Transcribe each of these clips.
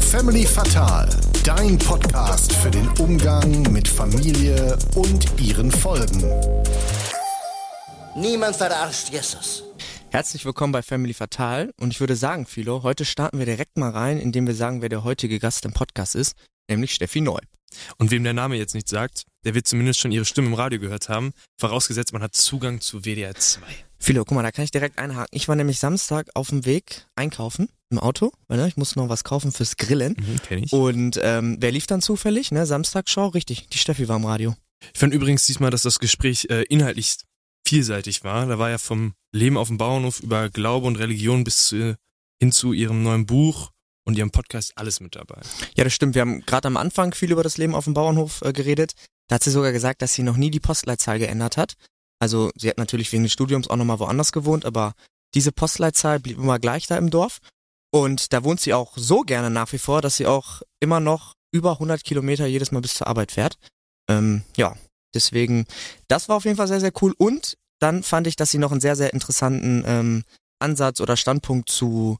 Family Fatal, dein Podcast für den Umgang mit Familie und ihren Folgen. Niemand verarscht Jesus. Herzlich willkommen bei Family Fatal und ich würde sagen, Philo, heute starten wir direkt mal rein, indem wir sagen, wer der heutige Gast im Podcast ist, nämlich Steffi Neu. Und wem der Name jetzt nicht sagt, der wird zumindest schon ihre Stimme im Radio gehört haben, vorausgesetzt man hat Zugang zu WDR 2. Philo, guck mal, da kann ich direkt einhaken. Ich war nämlich Samstag auf dem Weg einkaufen im Auto, weil ne, ich musste noch was kaufen fürs Grillen. Mhm, kenn ich. Und ähm, wer lief dann zufällig? Ne, Samstagschau, richtig, die Steffi war im Radio. Ich fand übrigens diesmal, dass das Gespräch äh, inhaltlich vielseitig war. Da war ja vom Leben auf dem Bauernhof über Glaube und Religion bis zu, hin zu ihrem neuen Buch und ihrem Podcast alles mit dabei. Ja, das stimmt. Wir haben gerade am Anfang viel über das Leben auf dem Bauernhof äh, geredet. Da hat sie sogar gesagt, dass sie noch nie die Postleitzahl geändert hat. Also sie hat natürlich wegen des Studiums auch nochmal woanders gewohnt, aber diese Postleitzahl blieb immer gleich da im Dorf. Und da wohnt sie auch so gerne nach wie vor, dass sie auch immer noch über 100 Kilometer jedes Mal bis zur Arbeit fährt. Ähm, ja, deswegen, das war auf jeden Fall sehr, sehr cool. Und dann fand ich, dass sie noch einen sehr, sehr interessanten ähm, Ansatz oder Standpunkt zu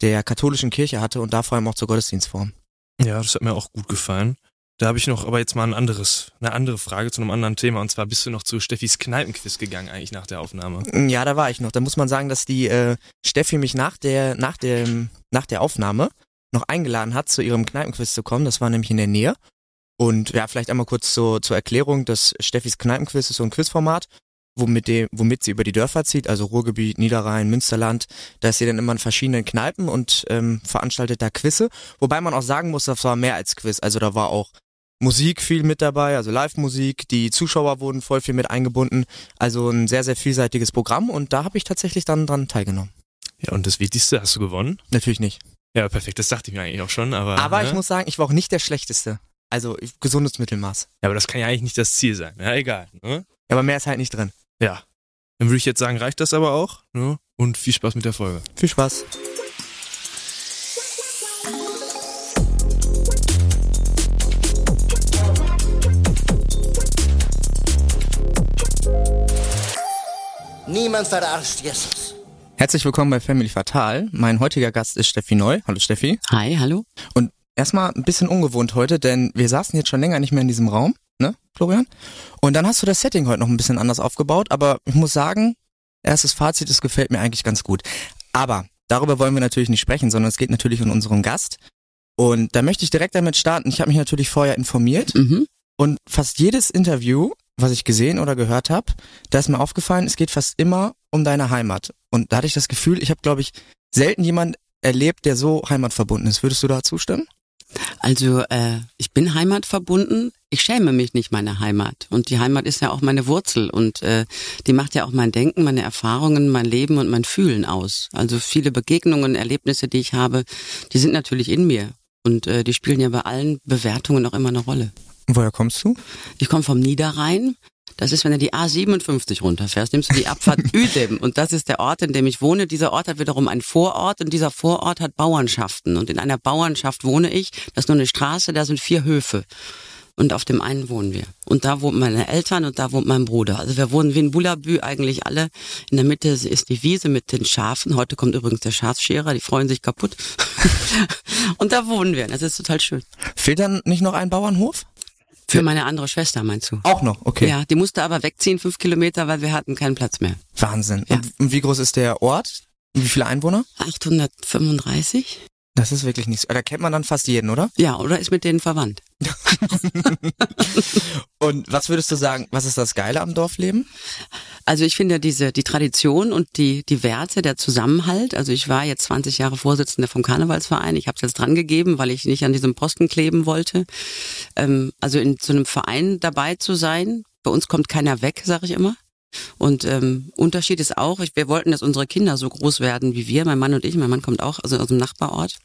der katholischen Kirche hatte und da vor allem auch zur Gottesdienstform. Ja, das hat mir auch gut gefallen. Da habe ich noch aber jetzt mal ein anderes, eine andere Frage zu einem anderen Thema. Und zwar bist du noch zu Steffis Kneipenquiz gegangen eigentlich nach der Aufnahme? Ja, da war ich noch. Da muss man sagen, dass die äh, Steffi mich nach der, nach dem, nach der Aufnahme noch eingeladen hat, zu ihrem Kneipenquiz zu kommen. Das war nämlich in der Nähe. Und ja, vielleicht einmal kurz zur, zur Erklärung. Das Steffis Kneipenquiz ist so ein Quizformat, womit, dem, womit sie über die Dörfer zieht, also Ruhrgebiet, Niederrhein, Münsterland. Da ist sie dann immer in verschiedenen Kneipen und ähm, veranstaltet da Quizze. Wobei man auch sagen muss, das war mehr als Quiz. Also da war auch Musik viel mit dabei, also Live-Musik. Die Zuschauer wurden voll viel mit eingebunden. Also ein sehr, sehr vielseitiges Programm und da habe ich tatsächlich dann dran teilgenommen. Ja, und das Wichtigste, hast du gewonnen? Natürlich nicht. Ja, perfekt, das dachte ich mir eigentlich auch schon, aber. Aber ne? ich muss sagen, ich war auch nicht der Schlechteste. Also gesundes Mittelmaß. Ja, aber das kann ja eigentlich nicht das Ziel sein. Ja, egal. Ne? Ja, aber mehr ist halt nicht drin. Ja. Dann würde ich jetzt sagen, reicht das aber auch. Ne? Und viel Spaß mit der Folge. Viel Spaß. Niemand verarscht Jesus. Herzlich willkommen bei Family Fatal. Mein heutiger Gast ist Steffi Neu. Hallo Steffi. Hi, hallo. Und erstmal ein bisschen ungewohnt heute, denn wir saßen jetzt schon länger nicht mehr in diesem Raum, ne, Florian? Und dann hast du das Setting heute noch ein bisschen anders aufgebaut, aber ich muss sagen, erstes Fazit, es gefällt mir eigentlich ganz gut. Aber darüber wollen wir natürlich nicht sprechen, sondern es geht natürlich um unseren Gast. Und da möchte ich direkt damit starten. Ich habe mich natürlich vorher informiert Mhm. und fast jedes Interview, was ich gesehen oder gehört habe, da ist mir aufgefallen, es geht fast immer um deine Heimat. Und da hatte ich das Gefühl, ich habe, glaube ich, selten jemand erlebt, der so heimatverbunden ist. Würdest du da zustimmen? Also äh, ich bin heimatverbunden. Ich schäme mich nicht meiner Heimat. Und die Heimat ist ja auch meine Wurzel und äh, die macht ja auch mein Denken, meine Erfahrungen, mein Leben und mein Fühlen aus. Also viele Begegnungen, Erlebnisse, die ich habe, die sind natürlich in mir. Und äh, die spielen ja bei allen Bewertungen auch immer eine Rolle. Woher kommst du? Ich komme vom Niederrhein. Das ist, wenn du die A57 runterfährst, nimmst du die Abfahrt Uedem. Und das ist der Ort, in dem ich wohne. Dieser Ort hat wiederum einen Vorort und dieser Vorort hat Bauernschaften. Und in einer Bauernschaft wohne ich. Das ist nur eine Straße, da sind vier Höfe. Und auf dem einen wohnen wir. Und da wohnen meine Eltern und da wohnt mein Bruder. Also wir wohnen wie in Bullabü eigentlich alle. In der Mitte ist die Wiese mit den Schafen. Heute kommt übrigens der Schafscherer, die freuen sich kaputt. und da wohnen wir. Das ist total schön. Fehlt dann nicht noch ein Bauernhof? Für meine andere Schwester, meinst du? Auch noch, okay. Ja, die musste aber wegziehen, fünf Kilometer, weil wir hatten keinen Platz mehr. Wahnsinn. Ja. Und, und wie groß ist der Ort? Wie viele Einwohner? 835? Das ist wirklich nichts. Da kennt man dann fast jeden, oder? Ja, oder ist mit denen verwandt. Und was würdest du sagen, was ist das Geile am Dorfleben? Also ich finde diese die Tradition und die die Werte, der Zusammenhalt. Also ich war jetzt 20 Jahre Vorsitzende vom Karnevalsverein. Ich habe es jetzt dran gegeben, weil ich nicht an diesem Posten kleben wollte. Ähm, also in so einem Verein dabei zu sein. Bei uns kommt keiner weg, sage ich immer. Und ähm, Unterschied ist auch, ich, wir wollten, dass unsere Kinder so groß werden wie wir, mein Mann und ich. Mein Mann kommt auch also aus dem Nachbarort.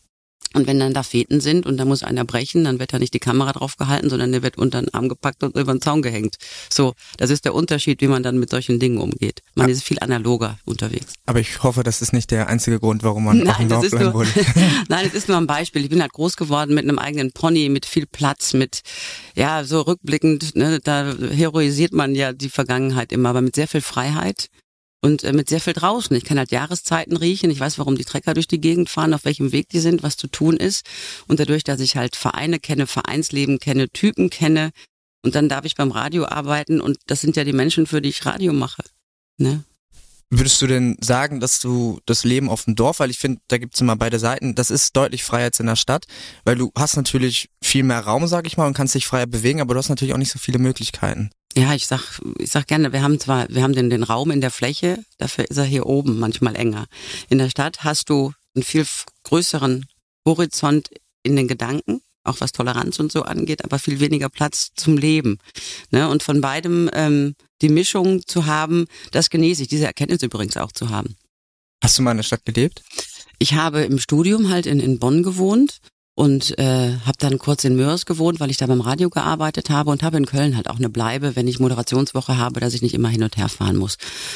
Und wenn dann da Feten sind und da muss einer brechen, dann wird da nicht die Kamera drauf gehalten, sondern der wird unter den Arm gepackt und über den Zaun gehängt. So, das ist der Unterschied, wie man dann mit solchen Dingen umgeht. Man ist viel analoger unterwegs. Aber ich hoffe, das ist nicht der einzige Grund, warum man auf dem Nein, ist bleiben nur, wurde. nein, es ist nur ein Beispiel. Ich bin halt groß geworden mit einem eigenen Pony, mit viel Platz, mit, ja, so rückblickend, ne, da heroisiert man ja die Vergangenheit immer, aber mit sehr viel Freiheit. Und äh, mit sehr viel draußen. Ich kann halt Jahreszeiten riechen. Ich weiß, warum die Trecker durch die Gegend fahren, auf welchem Weg die sind, was zu tun ist. Und dadurch, dass ich halt Vereine kenne, Vereinsleben kenne, Typen kenne, und dann darf ich beim Radio arbeiten und das sind ja die Menschen, für die ich Radio mache. Ne? Würdest du denn sagen, dass du das Leben auf dem Dorf, weil ich finde, da gibt's immer beide Seiten, das ist deutlich freier als in der Stadt, weil du hast natürlich viel mehr Raum, sag ich mal, und kannst dich freier bewegen, aber du hast natürlich auch nicht so viele Möglichkeiten. Ja, ich sag, ich sag gerne, wir haben zwar, wir haben den, den Raum in der Fläche, dafür ist er hier oben manchmal enger. In der Stadt hast du einen viel größeren Horizont in den Gedanken, auch was Toleranz und so angeht, aber viel weniger Platz zum Leben. Ne? Und von beidem ähm, die Mischung zu haben, das genieße ich, diese Erkenntnis übrigens auch zu haben. Hast du mal in der Stadt gelebt? Ich habe im Studium halt in, in Bonn gewohnt und äh, habe dann kurz in Mörs gewohnt, weil ich da beim Radio gearbeitet habe und habe in Köln halt auch eine Bleibe, wenn ich Moderationswoche habe, dass ich nicht immer hin und her fahren muss.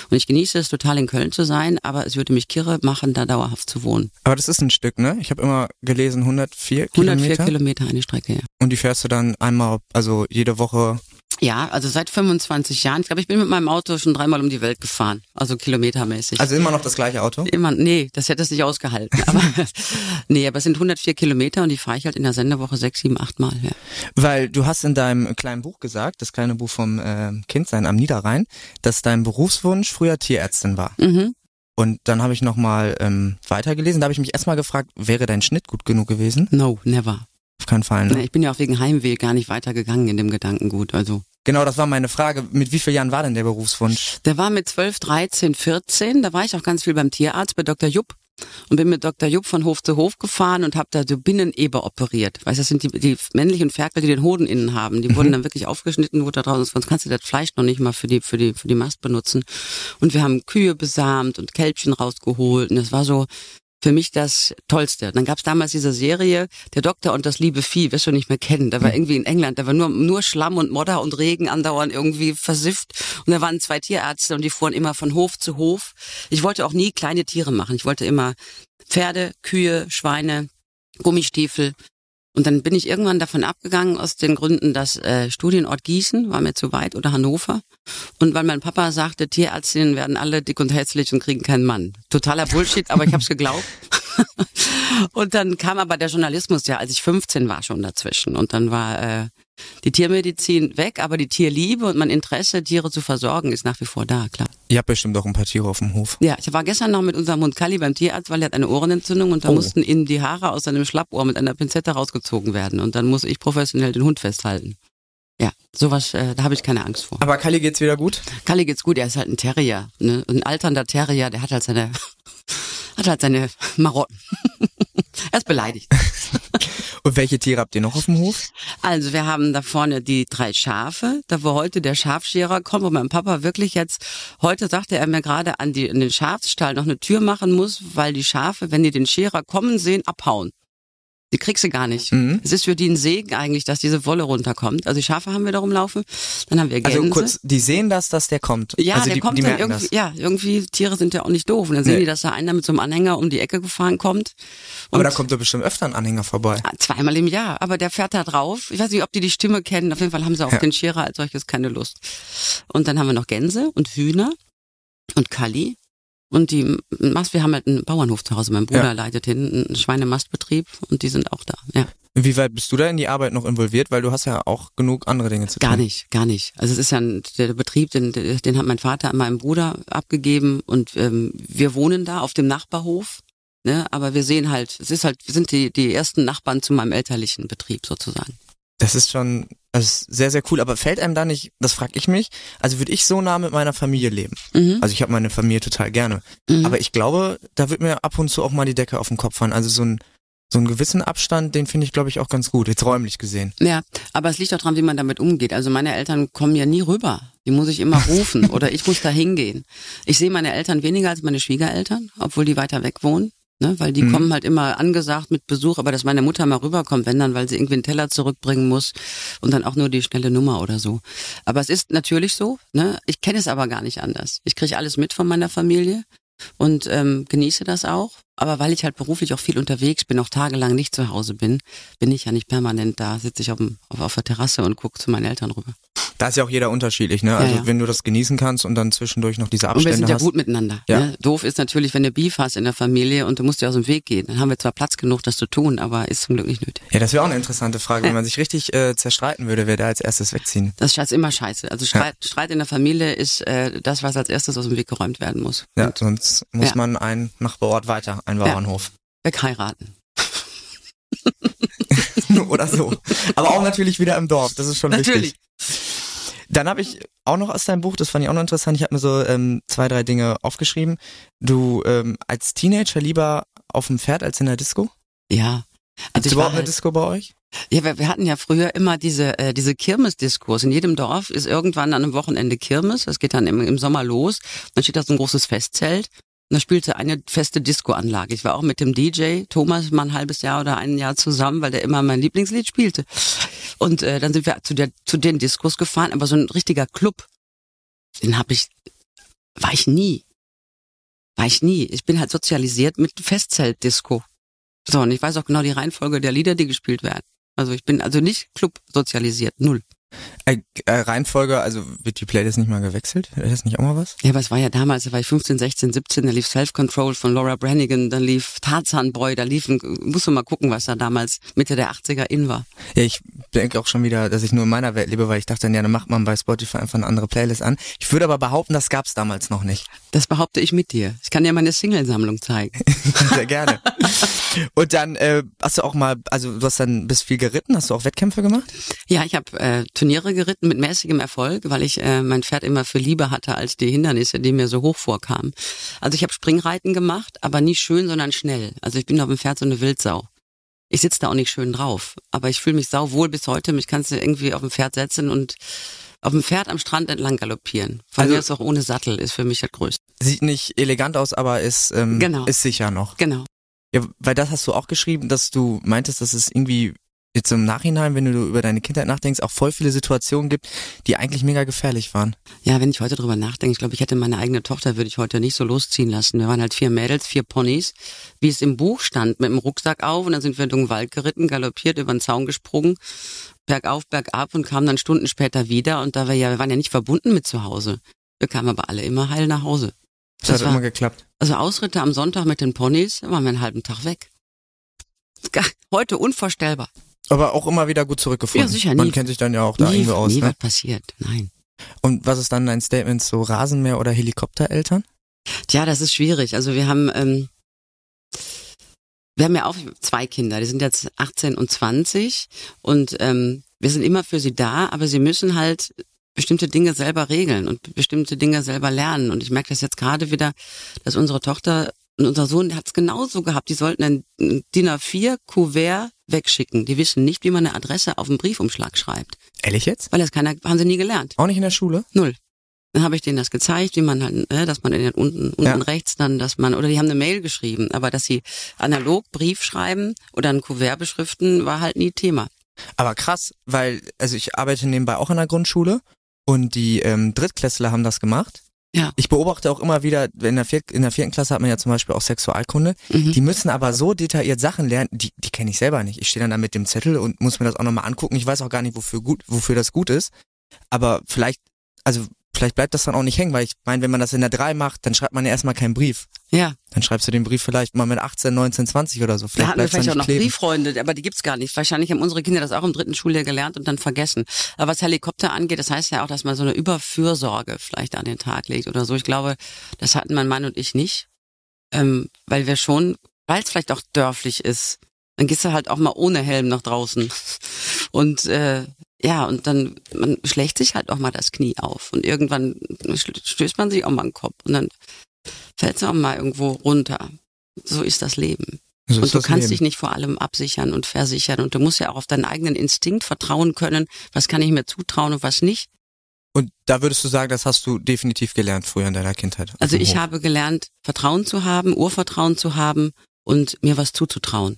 Und ich genieße es total in Köln zu sein, aber es würde mich kirre machen, da dauerhaft zu wohnen. Aber das ist ein Stück, ne? Ich habe immer gelesen 104 104 Kilometer. Kilometer eine Strecke, ja. Und die fährst du dann einmal, also jede Woche. Ja, also seit 25 Jahren. Ich glaube, ich bin mit meinem Auto schon dreimal um die Welt gefahren, also kilometermäßig. Also immer noch das gleiche Auto? Immer, nee, das hätte es nicht ausgehalten. Aber nee, aber es sind 104 Kilometer und die fahre ich halt in der Sendewoche sechs, sieben, acht Mal. Ja. Weil du hast in deinem kleinen Buch gesagt, das kleine Buch vom äh, Kindsein am Niederrhein, dass dein Berufswunsch früher Tierärztin war. Mhm. Und dann habe ich nochmal ähm, weitergelesen. Da habe ich mich erstmal gefragt, wäre dein Schnitt gut genug gewesen? No, never. Auf keinen Fall. Ne? Ich bin ja auch wegen Heimweh gar nicht weitergegangen in dem Gedankengut. Also Genau, das war meine Frage. Mit wie vielen Jahren war denn der Berufswunsch? der war mit 12, 13, 14. Da war ich auch ganz viel beim Tierarzt bei Dr. Jupp und bin mit Dr. Jupp von Hof zu Hof gefahren und habe da so Binneneber operiert. Weißt du, das sind die, die männlichen Ferkel, die den Hoden innen haben. Die wurden dann wirklich aufgeschnitten, wurde da draußen, sonst kannst du das Fleisch noch nicht mal für die, für die, für die Mast benutzen. Und wir haben Kühe besamt und Kälbchen rausgeholt. Und das war so für mich das Tollste. Dann gab's damals diese Serie, Der Doktor und das liebe Vieh, wirst du nicht mehr kennen. Da war irgendwie in England, da war nur, nur Schlamm und Modder und Regen andauernd irgendwie versifft. Und da waren zwei Tierärzte und die fuhren immer von Hof zu Hof. Ich wollte auch nie kleine Tiere machen. Ich wollte immer Pferde, Kühe, Schweine, Gummistiefel. Und dann bin ich irgendwann davon abgegangen, aus den Gründen, dass äh, Studienort Gießen war mir zu weit oder Hannover. Und weil mein Papa sagte, Tierärztinnen werden alle dick und hässlich und kriegen keinen Mann. Totaler Bullshit, aber ich habe es geglaubt. und dann kam aber der Journalismus ja, als ich 15 war, schon dazwischen. Und dann war äh, die Tiermedizin weg, aber die Tierliebe und mein Interesse, Tiere zu versorgen, ist nach wie vor da, klar. Ihr habt bestimmt auch ein paar Tiere auf dem Hof. Ja, ich war gestern noch mit unserem Hund Kali beim Tierarzt, weil er hat eine Ohrenentzündung und da Oh. mussten ihm die Haare aus seinem Schlappohr mit einer Pinzette rausgezogen werden. Und dann muss ich professionell den Hund festhalten. Ja, sowas, äh, da habe ich keine Angst vor. Aber Kali geht's wieder gut? Kali geht's gut, er ist halt ein Terrier, ne? Ein alternder Terrier, der hat halt seine, hat halt seine Marotten. er ist beleidigt. Und welche Tiere habt ihr noch auf dem Hof? Also wir haben da vorne die drei Schafe, da wo heute der Schafscherer kommt, wo mein Papa wirklich jetzt, heute sagte er mir gerade an, die, an den Schafsstall noch eine Tür machen muss, weil die Schafe, wenn die den Scherer kommen sehen, abhauen. Die kriegst du gar nicht. Mhm. Es ist für die ein Segen eigentlich, dass diese Wolle runterkommt. Also die Schafe haben wir da rumlaufen, dann haben wir Gänse. Also kurz, die sehen das, dass der kommt. Ja, also der die, kommt die dann irgendwie, das. ja, irgendwie, Tiere sind ja auch nicht doof. Und dann sehen Nee. die, dass da einer mit so einem Anhänger um die Ecke gefahren kommt. Aber da kommt doch bestimmt öfter ein Anhänger vorbei. Ah, Zweimal im Jahr, aber der fährt da drauf. Ich weiß nicht, ob die die Stimme kennen. Auf jeden Fall haben sie auf Ja. den Scherer als solches keine Lust. Und dann haben wir noch Gänse und Hühner und Kalli. Und die Mast, wir haben halt einen Bauernhof zu Hause. Mein Bruder Ja. leitet hin einen Schweinemastbetrieb und die sind auch da. Ja, Inwieweit bist du da in die Arbeit noch involviert? Weil du hast ja auch genug andere Dinge zu tun. gar nicht, gar nicht. Also es ist ja ein, der Betrieb, den, den hat mein Vater an meinen Bruder abgegeben und ähm, wir wohnen da auf dem Nachbarhof. Ne, aber wir sehen halt, es ist halt, wir sind die, die ersten Nachbarn zu meinem elterlichen Betrieb sozusagen. Das ist schon das ist sehr, sehr cool. Aber fällt einem da nicht, das frage ich mich, also würde ich so nah mit meiner Familie leben. Mhm. Also ich habe meine Familie total gerne. Mhm. Aber ich glaube, da wird mir ab und zu auch mal die Decke auf den Kopf fallen. Also so ein so einen gewissen Abstand, den finde ich, glaube ich, auch ganz gut, jetzt räumlich gesehen. Ja, aber es liegt auch dran, wie man damit umgeht. Also meine Eltern kommen ja nie rüber. Die muss ich immer rufen oder ich muss da hingehen. Ich sehe meine Eltern weniger als meine Schwiegereltern, obwohl die weiter weg wohnen. Ne, weil die Mhm. kommen halt immer angesagt mit Besuch, aber dass meine Mutter mal rüberkommt, wenn dann, weil sie irgendwie einen Teller zurückbringen muss und dann auch nur die schnelle Nummer oder so. Aber es ist natürlich so, ne? Ich kenne es aber gar nicht anders. Ich kriege alles mit von meiner Familie und ähm, genieße das auch. Aber weil ich halt beruflich auch viel unterwegs bin, auch tagelang nicht zu Hause bin, bin ich ja nicht permanent da, sitze ich auf, dem, auf, auf der Terrasse und gucke zu meinen Eltern rüber. Da ist ja auch jeder unterschiedlich, ne? Also ja. wenn du das genießen kannst und dann zwischendurch noch diese Und wir Abstände sind ja hast. gut miteinander. Ja. Ne? Doof ist natürlich, wenn du Beef hast in der Familie und du musst dir aus dem Weg gehen. Dann haben wir zwar Platz genug, das zu tun, aber ist zum Glück nicht nötig. Ja, das wäre auch eine interessante Frage. Wenn man sich richtig äh, zerstreiten würde, wer da als erstes wegziehen. Das ist immer scheiße. Also Streit, Streit in der Familie ist äh, das, was als erstes aus dem Weg geräumt werden muss. Ja, sonst muss man einen Nachbarort weiter, einen Bauernhof. Wegheiraten. Oder so. Aber auch natürlich wieder im Dorf, das ist schon Natürlich. wichtig. Dann habe ich auch noch aus deinem Buch, das fand ich auch noch interessant, ich habe mir so ähm, zwei, drei Dinge aufgeschrieben. Du ähm, als Teenager lieber auf dem Pferd als in der Disco? Ja. Also Gibt's ich war überhaupt eine halt, Disco bei euch? ja, wir, wir hatten ja früher immer diese äh, diese Kirmesdiskurs. In jedem Dorf ist irgendwann an einem Wochenende Kirmes. Das geht dann im, im Sommer los. Dann steht da so ein großes Festzelt. Da spielte eine feste Discoanlage. Ich war auch mit dem DJ Thomas mal ein halbes Jahr oder ein Jahr zusammen, weil der immer mein Lieblingslied spielte. Und äh, dann sind wir zu der zu den Diskos gefahren, aber so ein richtiger Club, den habe ich war ich nie. War ich nie. Ich bin halt sozialisiert mit Festzeltdisco. So, und ich weiß auch genau die Reihenfolge der Lieder, die gespielt werden. Also ich bin also nicht Club sozialisiert, null. Äh, äh, Reihenfolge, also wird die Playlist nicht mal gewechselt? Ist das nicht auch mal was? Ja, aber es war ja damals, da war ich 15, 16, 17, da lief Self-Control von Laura Branigan, dann lief Tarzan Boy, da liefen, musst du mal gucken, was da damals Mitte der 80er in war. Ja, ich denke auch schon wieder, dass ich nur in meiner Welt lebe, weil ich dachte, ja, dann macht man bei Spotify einfach eine andere Playlist an. Ich würde aber behaupten, das gab's damals noch nicht. Das behaupte ich mit dir. Ich kann dir meine Singlesammlung zeigen. Sehr gerne. Und dann äh, hast du auch mal, also du hast dann bist viel geritten, hast du auch Wettkämpfe gemacht? Ja, ich habe äh, Turniere geritten mit mäßigem Erfolg, weil ich äh, mein Pferd immer für lieber hatte als die Hindernisse, die mir so hoch vorkamen. Also ich habe Springreiten gemacht, aber nie schön, sondern schnell. Also ich bin auf dem Pferd so eine Wildsau. Ich sitze da auch nicht schön drauf, aber ich fühle mich sauwohl bis heute. Mich kannst du irgendwie auf dem Pferd setzen und auf dem Pferd am Strand entlang galoppieren. Von Also- mir ist auch ohne Sattel, ist für mich das Größte. Sieht nicht elegant aus, aber ist, ähm, Genau. ist sicher noch. Genau. Ja, weil das hast du auch geschrieben, dass du meintest, dass es irgendwie jetzt im Nachhinein, wenn du über deine Kindheit nachdenkst, auch voll viele Situationen gibt, die eigentlich mega gefährlich waren. Ja, wenn ich heute drüber nachdenke, ich glaube, ich hätte meine eigene Tochter, würde ich heute nicht so losziehen lassen. Wir waren halt vier Mädels, vier Ponys, wie es im Buch stand, mit dem Rucksack auf und dann sind wir durch den Wald geritten, galoppiert, über den Zaun gesprungen, bergauf, bergab und kamen dann Stunden später wieder und da wir ja, wir waren ja nicht verbunden mit zu Hause. Wir kamen aber alle immer heil nach Hause. Das, Das hat war- immer geklappt. Also Ausritte am Sonntag mit den Ponys, da waren wir einen halben Tag weg. Heute unvorstellbar. Aber auch immer wieder gut zurückgefunden. Ja, sicher, Man nie- kennt sich dann ja auch da nie irgendwie aus. nie Ne? was passiert, nein. Und was ist dann dein Statement zu Rasenmäher oder Helikoptereltern? Tja, das ist schwierig. Also wir haben, ähm, wir haben ja auch zwei Kinder, die sind jetzt 18 und 20 und ähm, wir sind immer für sie da, aber sie müssen halt bestimmte Dinge selber regeln und bestimmte Dinge selber lernen. Und ich merke das jetzt gerade wieder, dass unsere Tochter und unser Sohn hat es genauso gehabt. Die sollten ein DIN A4-Kuvert wegschicken. Die wissen nicht, wie man eine Adresse auf einen Briefumschlag schreibt. Ehrlich jetzt? Weil das keiner, haben sie nie gelernt. Auch nicht in der Schule? Null. Dann habe ich denen das gezeigt, wie man halt, äh, dass man in den unten, unten Ja. rechts dann, dass man, oder die haben eine Mail geschrieben, aber dass sie analog Brief schreiben oder ein Kuvert beschriften, war halt nie Thema. Aber krass, weil, also ich arbeite nebenbei auch in der Grundschule und die ähm, Drittklässler haben das gemacht. Ja. Ich beobachte auch immer wieder, in der, vier, in der vierten Klasse hat man ja zum Beispiel auch Sexualkunde. Mhm. Die müssen aber so detailliert Sachen lernen, die, die kenne ich selber nicht. Ich stehe dann da mit dem Zettel und muss mir das auch nochmal angucken. Ich weiß auch gar nicht, wofür gut, wofür das gut ist. Aber vielleicht, also vielleicht bleibt das dann auch nicht hängen, weil ich meine, wenn man das in der drei macht, dann schreibt man ja erstmal keinen Brief. Ja, Dann schreibst du den Brief vielleicht mal mit 18, 19, 20 oder so. da Vielleicht hatten wir vielleicht auch noch kleben. Brieffreunde, aber die gibt's gar nicht. Wahrscheinlich haben unsere Kinder das auch im dritten Schuljahr gelernt und dann vergessen. Aber was Helikopter angeht, das heißt ja auch, dass man so eine Überfürsorge vielleicht an den Tag legt oder so. Ich glaube, das hatten mein Mann und ich nicht, ähm, weil wir schon, weil es vielleicht auch dörflich ist, dann gehst du halt auch mal ohne Helm nach draußen. Und äh, ja, und dann man schlägt sich halt auch mal das Knie auf und irgendwann stößt man sich auch mal den Kopf und dann fällt es auch mal irgendwo runter. So ist das Leben. So Und du kannst Leben. dich nicht vor allem absichern und versichern. Und du musst ja auch auf deinen eigenen Instinkt vertrauen können. Was kann ich mir zutrauen und was nicht? Und da würdest du sagen, das hast du definitiv gelernt früher in deiner Kindheit. Also ich Hof. habe gelernt, Vertrauen zu haben, Urvertrauen zu haben und mir was zuzutrauen.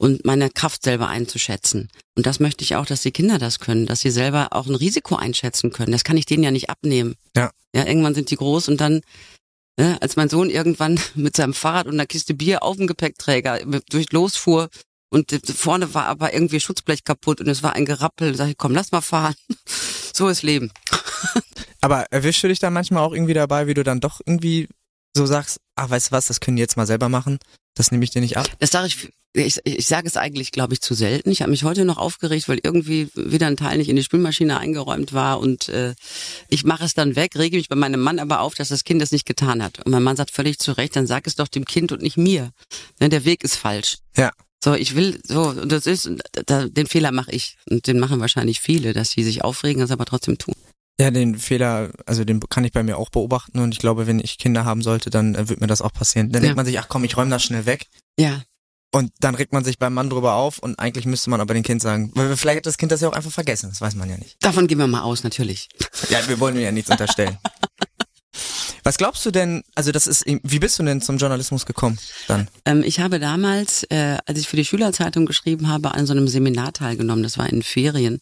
Und meine Kraft selber einzuschätzen. Und das möchte ich auch, dass die Kinder das können, dass sie selber auch ein Risiko einschätzen können. Das kann ich denen ja nicht abnehmen. Ja. Ja, irgendwann sind die groß und dann, ne, als mein Sohn irgendwann mit seinem Fahrrad und einer Kiste Bier auf dem Gepäckträger durch losfuhr und vorne war aber irgendwie Schutzblech kaputt und es war ein Gerappel, sag ich, komm, lass mal fahren. so ist Leben. Aber erwischst du dich dann manchmal auch irgendwie dabei, wie du dann doch irgendwie so sagst, ach, weißt du was, das können die jetzt mal selber machen, das nehme ich dir nicht ab? Das sage ich, ich, ich sage es eigentlich, glaube ich, zu selten. Ich habe mich heute noch aufgeregt, weil irgendwie wieder ein Teil nicht in die Spülmaschine eingeräumt war und äh, ich mache es dann weg, rege mich bei meinem Mann aber auf, dass das Kind das nicht getan hat. Und mein Mann sagt völlig zu Recht, dann sag es doch dem Kind und nicht mir. Ne, der Weg ist falsch. Ja. So, ich will, so, das ist, da, den Fehler mache ich. Und den machen wahrscheinlich viele, dass sie sich aufregen, das aber trotzdem tun. Ja, den Fehler, also den kann ich bei mir auch beobachten und ich glaube, wenn ich Kinder haben sollte, dann äh, wird mir das auch passieren. Dann Ja. denkt man sich, ach komm, ich räume das schnell weg. Ja, Und dann regt man sich beim Mann drüber auf und eigentlich müsste man aber dem Kind sagen, weil vielleicht hat das Kind das ja auch einfach vergessen, das weiß man ja nicht. davon gehen wir mal aus, natürlich. Ja, wir wollen ja nichts unterstellen. Was glaubst du denn, also das ist, wie bist du denn zum Journalismus gekommen dann? Ähm, ich habe damals, äh, als ich für die Schülerzeitung geschrieben habe, an so einem Seminar teilgenommen. Das war in Ferien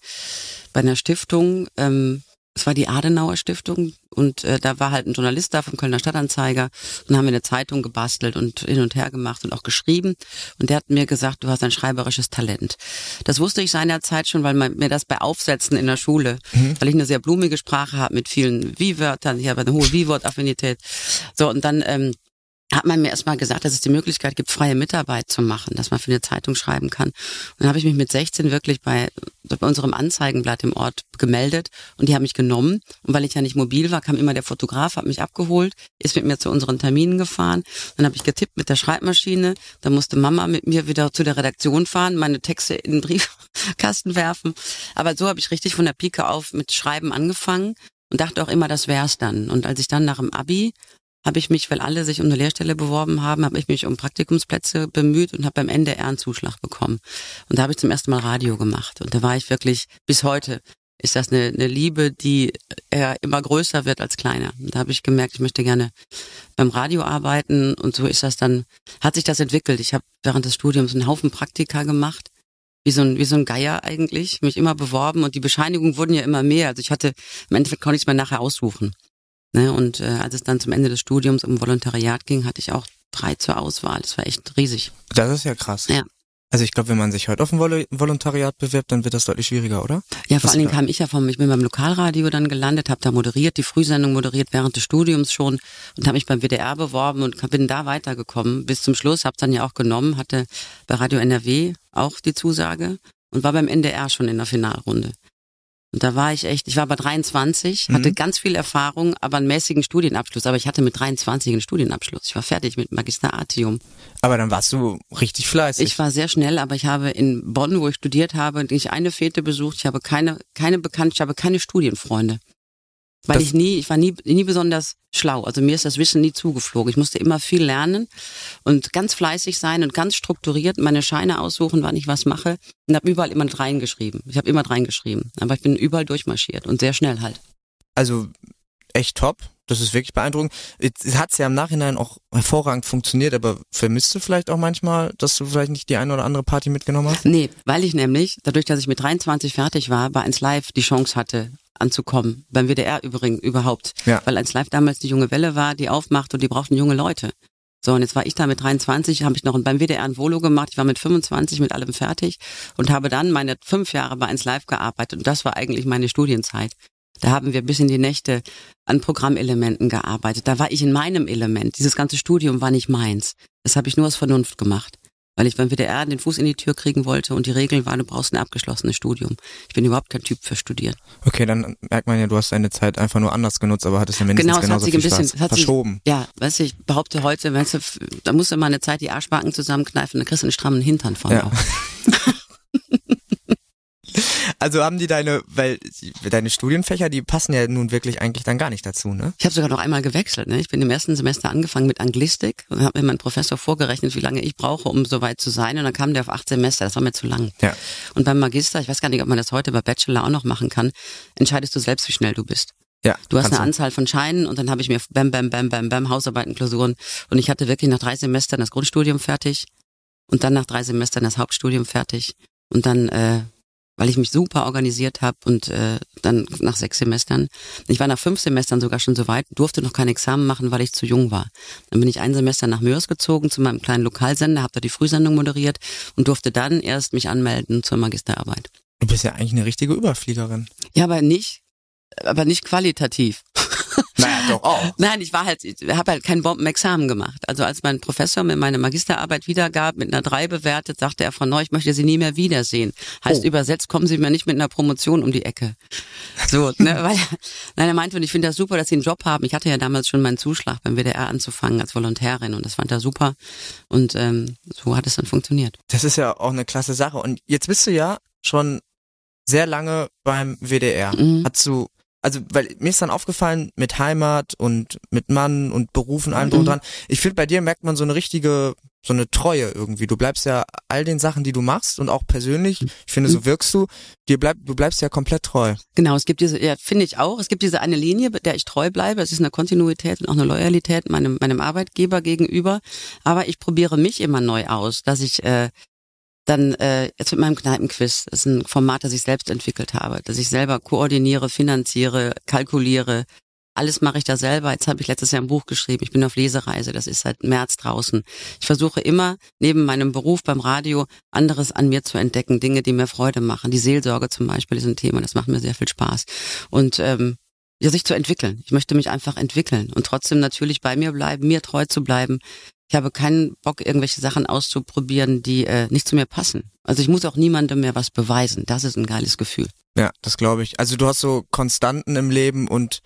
bei einer Stiftung. Ähm, es war die Adenauer Stiftung und äh, da war halt ein Journalist da vom Kölner Stadtanzeiger und dann haben wir eine Zeitung gebastelt und hin und her gemacht und auch geschrieben und der hat mir gesagt, du hast ein schreiberisches Talent. Das wusste ich seinerzeit schon, weil man mir das bei Aufsätzen in der Schule, weil ich eine sehr blumige Sprache habe mit vielen Wie-Wörtern, ich habe eine hohe Wie-Wort-Affinität. So und dann ähm, hat man mir erstmal gesagt, dass es die Möglichkeit gibt, freie Mitarbeit zu machen, dass man für eine Zeitung schreiben kann. Und dann habe ich mich mit 16 wirklich bei, bei unserem Anzeigenblatt im Ort gemeldet und die haben mich genommen. Und weil ich ja nicht mobil war, kam immer der Fotograf, hat mich abgeholt, ist mit mir zu unseren Terminen gefahren. Dann habe ich getippt mit der Schreibmaschine. Dann musste Mama mit mir wieder zu der Redaktion fahren, meine Texte in den Briefkasten werfen. Aber so habe ich richtig von der Pike auf mit Schreiben angefangen und dachte auch immer, das wär's dann. Und als ich dann nach dem Abi habe ich mich, weil alle sich um eine Lehrstelle beworben haben, habe ich mich um Praktikumsplätze bemüht und habe beim NDR einen Zuschlag bekommen. Und da habe ich zum ersten Mal Radio gemacht. Und da war ich wirklich, bis heute ist das eine, eine Liebe, die äh, immer größer wird als kleiner. Und da habe ich gemerkt, ich möchte gerne beim Radio arbeiten. Und so ist das dann, hat sich das entwickelt. Ich habe während des Studiums einen Haufen Praktika gemacht. Wie so, ein, wie so ein Geier eigentlich, mich immer beworben und die Bescheinigungen wurden ja immer mehr. Also ich hatte, im Endeffekt konnte ich es mir nachher aussuchen. Ne, und äh, als es dann zum Ende des Studiums um Volontariat ging, hatte ich auch drei zur Auswahl. Das war echt riesig. Das ist ja krass. Ja. Also ich glaube, wenn man sich heute auf ein Vol Volontariat bewirbt, dann wird das deutlich schwieriger, oder? Ja, vor Was allen Dingen kam ich ja vom, ich bin beim Lokalradio dann gelandet, habe da moderiert, die Frühsendung moderiert während des Studiums schon und habe mich beim WDR beworben und bin da weitergekommen bis zum Schluss, habe dann ja auch genommen, hatte bei Radio NRW auch die Zusage und war beim NDR schon in der Finalrunde. Und da war ich echt, ich war bei 23, hatte Mhm. ganz viel Erfahrung, aber einen mäßigen Studienabschluss. Aber ich hatte mit 23 einen Studienabschluss. Ich war fertig mit Magister Artium. Aber dann warst du richtig fleißig. Ich war sehr schnell, aber ich habe in Bonn, wo ich studiert habe, nicht eine Fete besucht. Ich habe keine, keine Bekannte, ich habe keine Studienfreunde. Weil Das- ich nie, ich war nie, nie besonders schlau. Also mir ist das Wissen nie zugeflogen. Ich musste immer viel lernen und ganz fleißig sein und ganz strukturiert meine Scheine aussuchen, wann ich was mache. Und habe überall immer reingeschrieben. Ich habe immer reingeschrieben. Aber ich bin überall durchmarschiert und sehr schnell halt. also echt top. Das ist wirklich beeindruckend. Hat ja im Nachhinein auch hervorragend funktioniert, aber vermisst du vielleicht auch manchmal, dass du vielleicht nicht die eine oder andere Party mitgenommen hast? Nee, weil ich nämlich, dadurch, dass ich mit 23 fertig war, bei 1 Live die Chance hatte, anzukommen. Beim WDR übrigens überhaupt. Ja. Weil 1 Live damals die junge Welle war, die aufmacht und die brauchten junge Leute. So, und jetzt war ich da mit 23, habe ich noch beim WDR ein Volo gemacht. Ich war mit 25 mit allem fertig und habe dann meine fünf Jahre bei 1 Live gearbeitet. Und das war eigentlich meine Studienzeit. Da haben wir bis in die Nächte an Programmelementen gearbeitet. Da war ich in meinem Element. Dieses ganze Studium war nicht meins. Das habe ich nur aus Vernunft gemacht. Weil ich beim WDR den Fuß in die Tür kriegen wollte und die Regeln waren, du brauchst ein abgeschlossenes Studium. Ich bin überhaupt kein Typ für Studieren. Okay, dann merkt man ja, du hast deine Zeit einfach nur anders genutzt, aber hattest ja mindestens Genau, es hat genauso sich viel ein bisschen- Spaß hat sich- verschoben. Ja, weißt du, ich behaupte heute, weißt du, da musst du mal eine Zeit die Arschbacken zusammenkneifen, dann kriegst du einen strammen Hintern von Ja. Also haben die deine, weil deine Studienfächer, die passen ja nun wirklich eigentlich dann gar nicht dazu, ne? Ich habe sogar noch einmal gewechselt. Ne? Ich bin im ersten Semester angefangen mit Anglistik und habe mir mein Professor vorgerechnet, wie lange ich brauche, um soweit zu sein. Und dann kam der auf acht Semester. Das war mir zu lang. Ja. Und beim Magister, ich weiß gar nicht, ob man das heute bei Bachelor auch noch machen kann, entscheidest du selbst, wie schnell du bist. Ja. Du hast eine Anzahl von Scheinen und dann habe ich mir bam, bam, bam, bam, bam, Hausarbeiten, Klausuren. Und ich hatte wirklich nach drei Semestern das Grundstudium fertig und dann nach drei Semestern das Hauptstudium fertig. Und dann, äh, weil ich mich super organisiert habe und äh, dann nach sechs Semestern, ich war nach fünf Semestern sogar schon so weit, durfte noch kein Examen machen, weil ich zu jung war. Dann bin ich ein Semester nach Mörs gezogen zu meinem kleinen Lokalsender, habe da die Frühsendung moderiert und durfte dann erst mich anmelden zur Magisterarbeit. Du bist ja eigentlich eine richtige Überfliegerin. Ja, aber nicht aber nicht qualitativ. Doch auch. Nein, ich war halt, ich habe halt kein Bombenexamen gemacht. Also als mein Professor mir meine Magisterarbeit wiedergab, mit einer 3 bewertet, sagte er, Frau Neu, ich möchte Sie nie mehr wiedersehen. Heißt Oh. übersetzt, kommen Sie mir nicht mit einer Promotion um die Ecke. So, ne, weil, nein, er meinte, und ich finde das super, dass Sie einen Job haben. Ich hatte ja damals schon meinen Zuschlag beim WDR anzufangen als Volontärin und das fand er super. Und ähm, so hat es dann funktioniert. Das ist ja auch eine klasse Sache. Und jetzt bist du ja schon sehr lange beim WDR. Mhm. Hast du, also, weil mir ist dann aufgefallen, mit Heimat und mit Mann und Berufen, allem drum und Mhm. dran. Ich finde, bei dir merkt man so eine richtige, so eine Treue irgendwie. Du bleibst ja all den Sachen, die du machst und auch persönlich, ich finde, so wirkst du, dir bleib, du bleibst ja komplett treu. Genau, es gibt diese, ja, finde ich auch, es gibt diese eine Linie, der ich treu bleibe. Es ist eine Kontinuität und auch eine Loyalität meinem, meinem Arbeitgeber gegenüber. Aber ich probiere mich immer neu aus, dass ich äh, dann äh, jetzt mit meinem Kneipenquiz, das ist ein Format, das ich selbst entwickelt habe, dass ich selber koordiniere, finanziere, kalkuliere. Alles mache ich da selber. Jetzt habe ich letztes Jahr ein Buch geschrieben. Ich bin auf Lesereise. Das ist seit März draußen. Ich versuche immer neben meinem Beruf beim Radio anderes an mir zu entdecken, Dinge, die mir Freude machen. Die Seelsorge zum Beispiel ist ein Thema. Das macht mir sehr viel Spaß. Und ähm, ja, sich zu entwickeln. Ich möchte mich einfach entwickeln und trotzdem natürlich bei mir bleiben, mir treu zu bleiben. Ich habe keinen Bock, irgendwelche Sachen auszuprobieren, die äh, nicht zu mir passen. Also ich muss auch niemandem mehr was beweisen. Das ist ein geiles Gefühl. Ja, das glaube ich. Also du hast so Konstanten im Leben und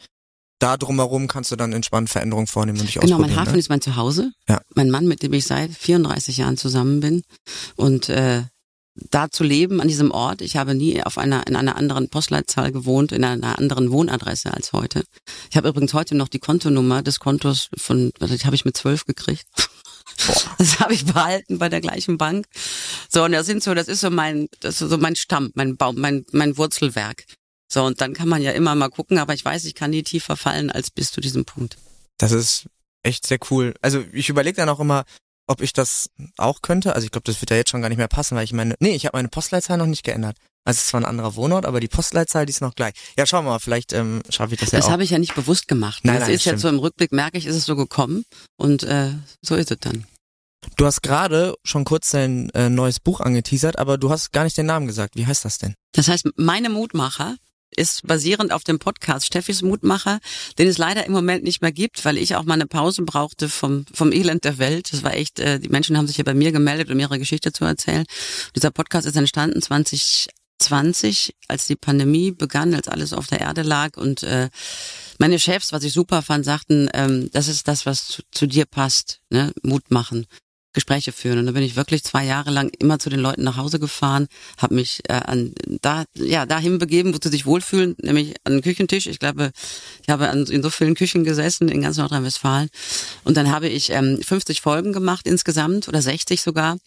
da drumherum kannst du dann entspannt Veränderungen vornehmen und dich Genau, mein ausprobieren. Hafen ne? ist mein Zuhause. Ja. Mein Mann, mit dem ich seit 34 Jahren zusammen bin. Und äh, da zu leben an diesem Ort. Ich habe nie auf einer in einer anderen Postleitzahl gewohnt, in einer anderen Wohnadresse als heute. Ich habe übrigens heute noch die Kontonummer des Kontos von, also die habe ich mit zwölf gekriegt. Das habe ich behalten bei der gleichen Bank. So und das sind so, das ist so mein, das ist so mein Stamm, mein Baum, mein mein Wurzelwerk. So und dann kann man ja immer mal gucken, aber ich weiß, ich kann nie tiefer fallen als bis zu diesem Punkt. Das ist echt sehr cool. Also ich überlege dann auch immer, ob ich das auch könnte. Also ich glaube, das wird ja jetzt schon gar nicht mehr passen, weil ich meine, nee, ich habe meine Postleitzahl noch nicht geändert. Also es ist zwar ein anderer Wohnort, aber die Postleitzahl, die ist noch gleich. Ja, schauen wir mal, vielleicht ähm, schaffe ich das ja Das auch. habe ich ja nicht bewusst gemacht. Nein, das nein, ist jetzt so im Rückblick, merke ich, ist es so gekommen und äh, so ist es dann. Du hast gerade schon kurz dein äh, neues Buch angeteasert, aber du hast gar nicht den Namen gesagt. Wie heißt das denn? Das heißt, meine Mutmacher ist basierend auf dem Podcast Steffis Mutmacher, den es leider im Moment nicht mehr gibt, weil ich auch mal eine Pause brauchte vom, vom Elend der Welt. Das war echt, äh, die Menschen haben sich ja bei mir gemeldet, um ihre Geschichte zu erzählen. Dieser Podcast ist entstanden 2020, als die Pandemie begann, als alles auf der Erde lag und äh, meine Chefs, was ich super fand, sagten, ähm, das ist das, was zu, zu dir passt, ne? Mut machen. Gespräche führen. Und da bin ich wirklich zwei Jahre lang immer zu den Leuten nach Hause gefahren, habe mich äh, an da ja dahin begeben, wo sie sich wohlfühlen, nämlich an den Küchentisch. Ich glaube, ich habe an, in so vielen Küchen gesessen in ganz Nordrhein-Westfalen. Und dann habe ich ähm, 50 Folgen gemacht insgesamt oder 60 sogar.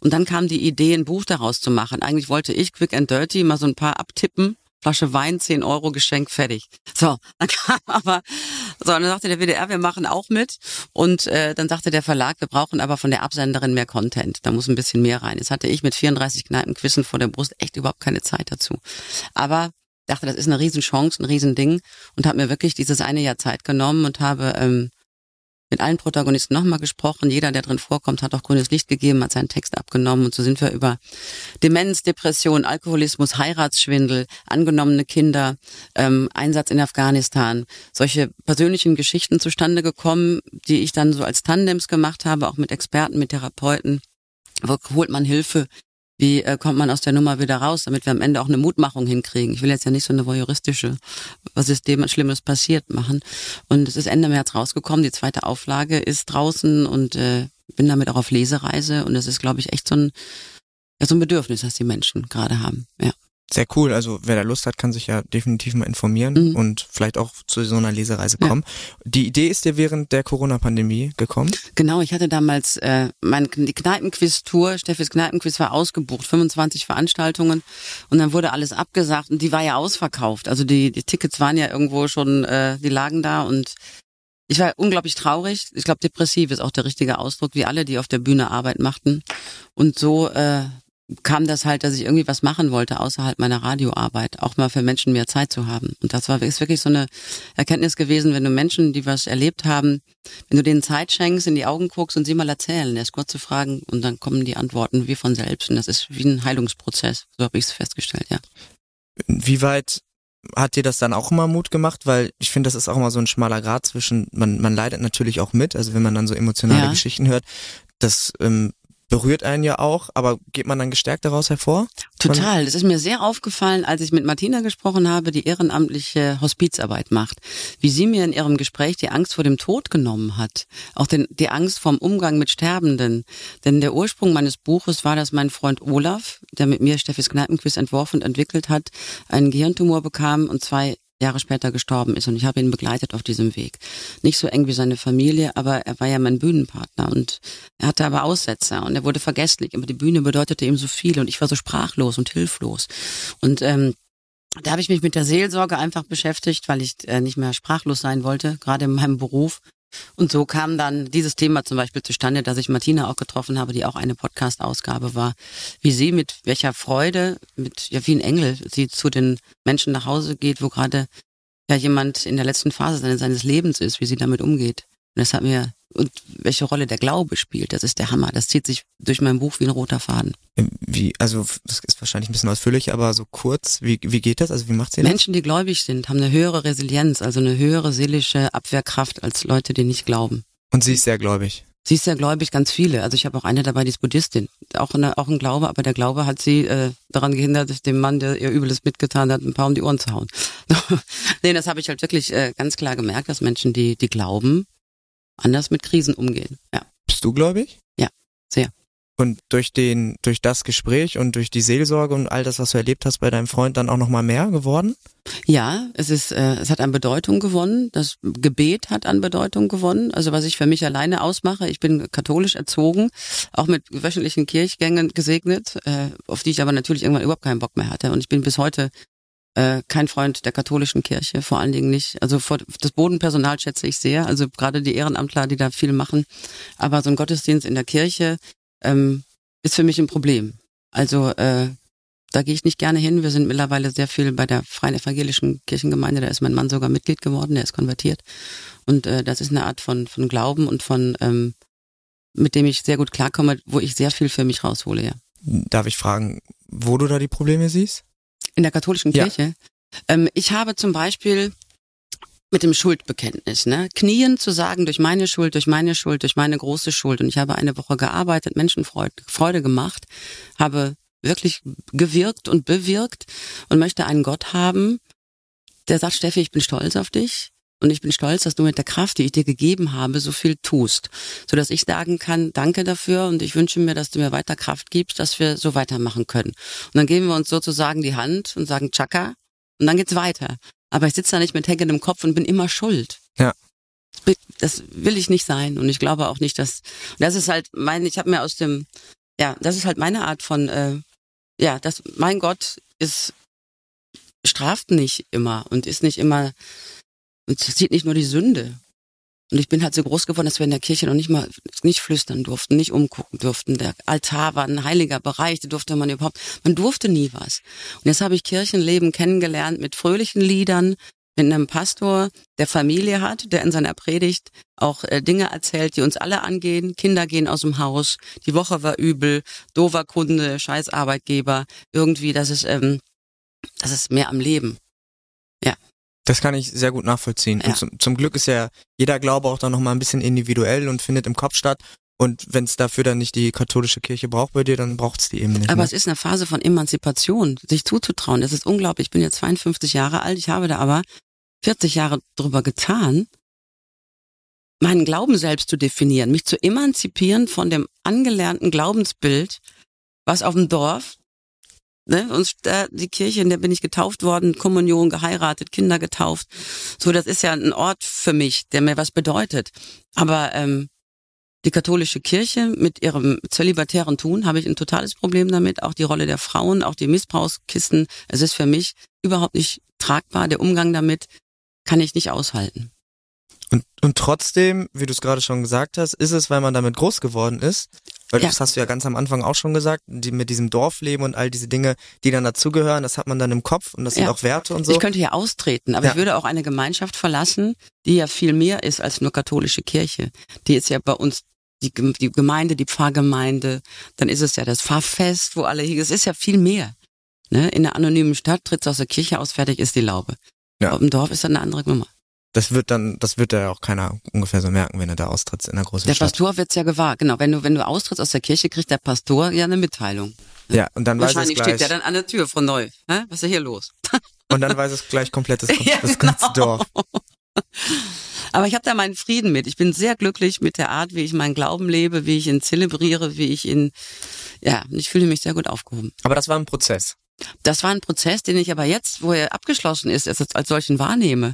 Und dann kam die Idee, ein Buch daraus zu machen. Eigentlich wollte ich Quick and Dirty mal so ein paar abtippen. Flasche Wein, 10 Euro Geschenk, fertig. So, dann kam aber, so, und dann sagte der WDR, wir machen auch mit. Und äh, dann sagte der Verlag, wir brauchen aber von der Absenderin mehr Content. Da muss ein bisschen mehr rein. Jetzt hatte ich mit 34 Kneipenquissen vor der Brust echt überhaupt keine Zeit dazu. Aber dachte, das ist eine Riesenchance, ein Riesending und habe mir wirklich dieses eine Jahr Zeit genommen und habe ähm, mit allen Protagonisten nochmal gesprochen. Jeder, der drin vorkommt, hat auch grünes Licht gegeben, hat seinen Text abgenommen und so sind wir über Demenz, Depression, Alkoholismus, Heiratsschwindel, angenommene Kinder, ähm, Einsatz in Afghanistan, solche persönlichen Geschichten zustande gekommen, die ich dann so als Tandems gemacht habe, auch mit Experten, mit Therapeuten. Wo holt man Hilfe? Wie äh, kommt man aus der Nummer wieder raus, damit wir am Ende auch eine Mutmachung hinkriegen? Ich will jetzt ja nicht so eine voyeuristische, was ist dem Schlimmes passiert machen. Und es ist Ende März rausgekommen. Die zweite Auflage ist draußen und äh, bin damit auch auf Lesereise. Und es ist, glaube ich, echt so ein, ja, so ein Bedürfnis, das die Menschen gerade haben. Ja. Sehr cool. Also wer da Lust hat, kann sich ja definitiv mal informieren Mhm. und vielleicht auch zu so einer Lesereise Ja. kommen. Die Idee ist dir während der Corona-Pandemie gekommen. Genau, ich hatte damals äh, mein, die Kneipenquiz-Tour, Steffis Kneipenquiz war ausgebucht, 25 Veranstaltungen und dann wurde alles abgesagt und die war ja ausverkauft. Also die, die Tickets waren ja irgendwo schon, äh, die lagen da und ich war unglaublich traurig. Ich glaube, depressiv ist auch der richtige Ausdruck, wie alle, die auf der Bühne Arbeit machten. Und so äh, kam das halt, dass ich irgendwie was machen wollte außerhalb meiner Radioarbeit, auch mal für Menschen mehr Zeit zu haben. Und das war ist wirklich so eine Erkenntnis gewesen, wenn du Menschen, die was erlebt haben, wenn du denen Zeit schenkst, in die Augen guckst und sie mal erzählen, erst kurz zu fragen und dann kommen die Antworten wie von selbst. Und das ist wie ein Heilungsprozess. So habe ich es festgestellt, ja. Wie weit hat dir das dann auch immer Mut gemacht? Weil ich finde, das ist auch immer so ein schmaler Grad zwischen, man, man leidet natürlich auch mit, also wenn man dann so emotionale Ja. Geschichten hört, das ähm, berührt einen ja auch, aber geht man dann gestärkt daraus hervor? Total. Das ist mir sehr aufgefallen, als ich mit Martina gesprochen habe, die ehrenamtliche Hospizarbeit macht. Wie sie mir in ihrem Gespräch die Angst vor dem Tod genommen hat. Auch den, die Angst vom Umgang mit Sterbenden. Denn der Ursprung meines Buches war, dass mein Freund Olaf, der mit mir Steffis Kneipenquiz entworfen und entwickelt hat, einen Gehirntumor bekam und zwei Jahre später gestorben ist und ich habe ihn begleitet auf diesem Weg. Nicht so eng wie seine Familie, aber er war ja mein Bühnenpartner und er hatte aber Aussetzer und er wurde vergesslich. Aber die Bühne bedeutete ihm so viel und ich war so sprachlos und hilflos. Und ähm, da habe ich mich mit der Seelsorge einfach beschäftigt, weil ich äh, nicht mehr sprachlos sein wollte, gerade in meinem Beruf. Und so kam dann dieses Thema zum Beispiel zustande, dass ich Martina auch getroffen habe, die auch eine Podcast-Ausgabe war, wie sie mit welcher Freude, mit ja wie ein Engel, sie zu den Menschen nach Hause geht, wo gerade ja jemand in der letzten Phase seines, seines Lebens ist, wie sie damit umgeht. Und das hat mir und welche Rolle der Glaube spielt, das ist der Hammer. Das zieht sich durch mein Buch wie ein roter Faden. Wie, also das ist wahrscheinlich ein bisschen ausführlich, aber so kurz, wie, wie geht das? Also wie macht sie das? Menschen, die gläubig sind, haben eine höhere Resilienz, also eine höhere seelische Abwehrkraft als Leute, die nicht glauben. Und sie ist sehr gläubig. Sie ist ja gläubig, ganz viele. Also ich habe auch eine dabei, die ist Buddhistin. Auch, eine, auch ein Glaube, aber der Glaube hat sie äh, daran gehindert, dem Mann, der ihr Übles mitgetan hat, ein paar um die Ohren zu hauen. nee, das habe ich halt wirklich äh, ganz klar gemerkt, dass Menschen, die, die glauben, anders mit Krisen umgehen. Ja. Bist du gläubig? Ja, sehr. Und durch den, durch das Gespräch und durch die Seelsorge und all das, was du erlebt hast bei deinem Freund, dann auch noch mal mehr geworden? Ja, es ist, äh, es hat an Bedeutung gewonnen. Das Gebet hat an Bedeutung gewonnen. Also was ich für mich alleine ausmache. Ich bin katholisch erzogen, auch mit wöchentlichen Kirchgängen gesegnet, äh, auf die ich aber natürlich irgendwann überhaupt keinen Bock mehr hatte. Und ich bin bis heute äh, kein Freund der katholischen Kirche, vor allen Dingen nicht. Also vor, das Bodenpersonal schätze ich sehr, also gerade die Ehrenamtler, die da viel machen. Aber so ein Gottesdienst in der Kirche ähm, ist für mich ein Problem. Also äh, da gehe ich nicht gerne hin. Wir sind mittlerweile sehr viel bei der Freien Evangelischen Kirchengemeinde. Da ist mein Mann sogar Mitglied geworden, der ist konvertiert. Und äh, das ist eine Art von, von Glauben und von, ähm, mit dem ich sehr gut klarkomme, wo ich sehr viel für mich raushole, ja. Darf ich fragen, wo du da die Probleme siehst? In der katholischen Ja. Kirche. Ähm, ich habe zum Beispiel mit dem Schuldbekenntnis, ne? Knien zu sagen, durch meine Schuld, durch meine Schuld, durch meine große Schuld. Und ich habe eine Woche gearbeitet, Menschenfreude Freude gemacht, habe wirklich gewirkt und bewirkt und möchte einen Gott haben, der sagt, Steffi, ich bin stolz auf dich. Und ich bin stolz, dass du mit der Kraft, die ich dir gegeben habe, so viel tust, so dass ich sagen kann, danke dafür und ich wünsche mir, dass du mir weiter Kraft gibst, dass wir so weitermachen können. Und dann geben wir uns sozusagen die Hand und sagen Chaka und dann geht's weiter. Aber ich sitze da nicht mit hängendem Kopf und bin immer schuld. Ja. Das will ich nicht sein und ich glaube auch nicht, dass das ist halt mein, ich habe mir aus dem, ja, das ist halt meine Art von, äh, ja, das, mein Gott ist straft nicht immer und ist nicht immer sieht nicht nur die Sünde. Und ich bin halt so groß geworden, dass wir in der Kirche noch nicht mal nicht flüstern durften, nicht umgucken durften. Der Altar war ein heiliger Bereich, da durfte man überhaupt, man durfte nie was. Und jetzt habe ich Kirchenleben kennengelernt mit fröhlichen Liedern, mit einem Pastor, der Familie hat, der in seiner Predigt auch äh, Dinge erzählt, die uns alle angehen. Kinder gehen aus dem Haus, die Woche war übel, doofer Kunde, scheiß Arbeitgeber, irgendwie, das ist, ähm, das ist mehr am Leben. Das kann ich sehr gut nachvollziehen. Ja. Und zum, zum Glück ist ja jeder Glaube auch dann noch mal ein bisschen individuell und findet im Kopf statt. Und wenn es dafür dann nicht die katholische Kirche braucht bei dir, dann braucht es die eben nicht. Aber ne? es ist eine Phase von Emanzipation, sich zuzutrauen. Das ist unglaublich. Ich bin jetzt 52 Jahre alt. Ich habe da aber 40 Jahre drüber getan, meinen Glauben selbst zu definieren, mich zu emanzipieren von dem angelernten Glaubensbild, was auf dem Dorf, ne, uns da, die Kirche, in der bin ich getauft worden, Kommunion geheiratet, Kinder getauft. So, das ist ja ein Ort für mich, der mir was bedeutet. Aber ähm, die katholische Kirche mit ihrem zölibatären Tun habe ich ein totales Problem damit. Auch die Rolle der Frauen, auch die Missbrauchskisten. Es ist für mich überhaupt nicht tragbar. Der Umgang damit kann ich nicht aushalten. Und, und trotzdem, wie du es gerade schon gesagt hast, ist es, weil man damit groß geworden ist. Weil Ja. das hast du ja ganz am Anfang auch schon gesagt, die, mit diesem Dorfleben und all diese Dinge, die dann dazugehören, das hat man dann im Kopf und das sind Ja. auch Werte und so. Ich könnte hier austreten, aber Ja. ich würde auch eine Gemeinschaft verlassen, die ja viel mehr ist als nur katholische Kirche. Die ist ja bei uns die, die Gemeinde, die Pfarrgemeinde, dann ist es ja das Pfarrfest, wo alle hier, es ist ja viel mehr. Ne? In einer anonymen Stadt trittst du aus der Kirche aus, fertig ist die Laube. Ja. Auf dem Dorf ist dann eine andere Nummer. Das wird dann, das wird ja auch keiner ungefähr so merken, wenn er da austritt in einer großen Der Stadt. Pastor wird's ja gewahr. Genau, wenn du, wenn du austrittst aus der Kirche, kriegt der Pastor ja eine Mitteilung. Ja, und dann weiß es Wahrscheinlich gleich. steht der dann an der Tür von neu. Hä? Was ist denn hier los? Und dann weiß es gleich komplett das, Ja, das ganze genau. Dorf. Aber ich habe da meinen Frieden mit. Ich bin sehr glücklich mit der Art, wie ich meinen Glauben lebe, wie ich ihn zelebriere, wie ich ihn, ja, ich fühle mich sehr gut aufgehoben. Aber das war ein Prozess. Das war ein Prozess, den ich aber jetzt, wo er abgeschlossen ist, als solchen wahrnehme.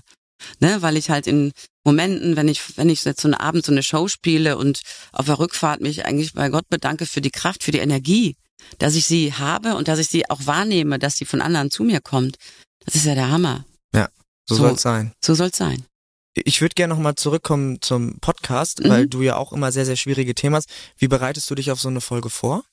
Ne, weil ich halt in Momenten, wenn ich, wenn ich jetzt so einen Abend so eine Show spiele und auf der Rückfahrt mich eigentlich bei Gott bedanke für die Kraft, für die Energie, dass ich sie habe und dass ich sie auch wahrnehme, dass sie von anderen zu mir kommt. Das ist ja der Hammer. So, So. soll es sein. So soll's sein. Ich würde gerne nochmal zurückkommen zum Podcast, Mhm. weil du ja auch immer sehr, sehr schwierige Themen hast. Wie bereitest du dich auf so eine Folge vor?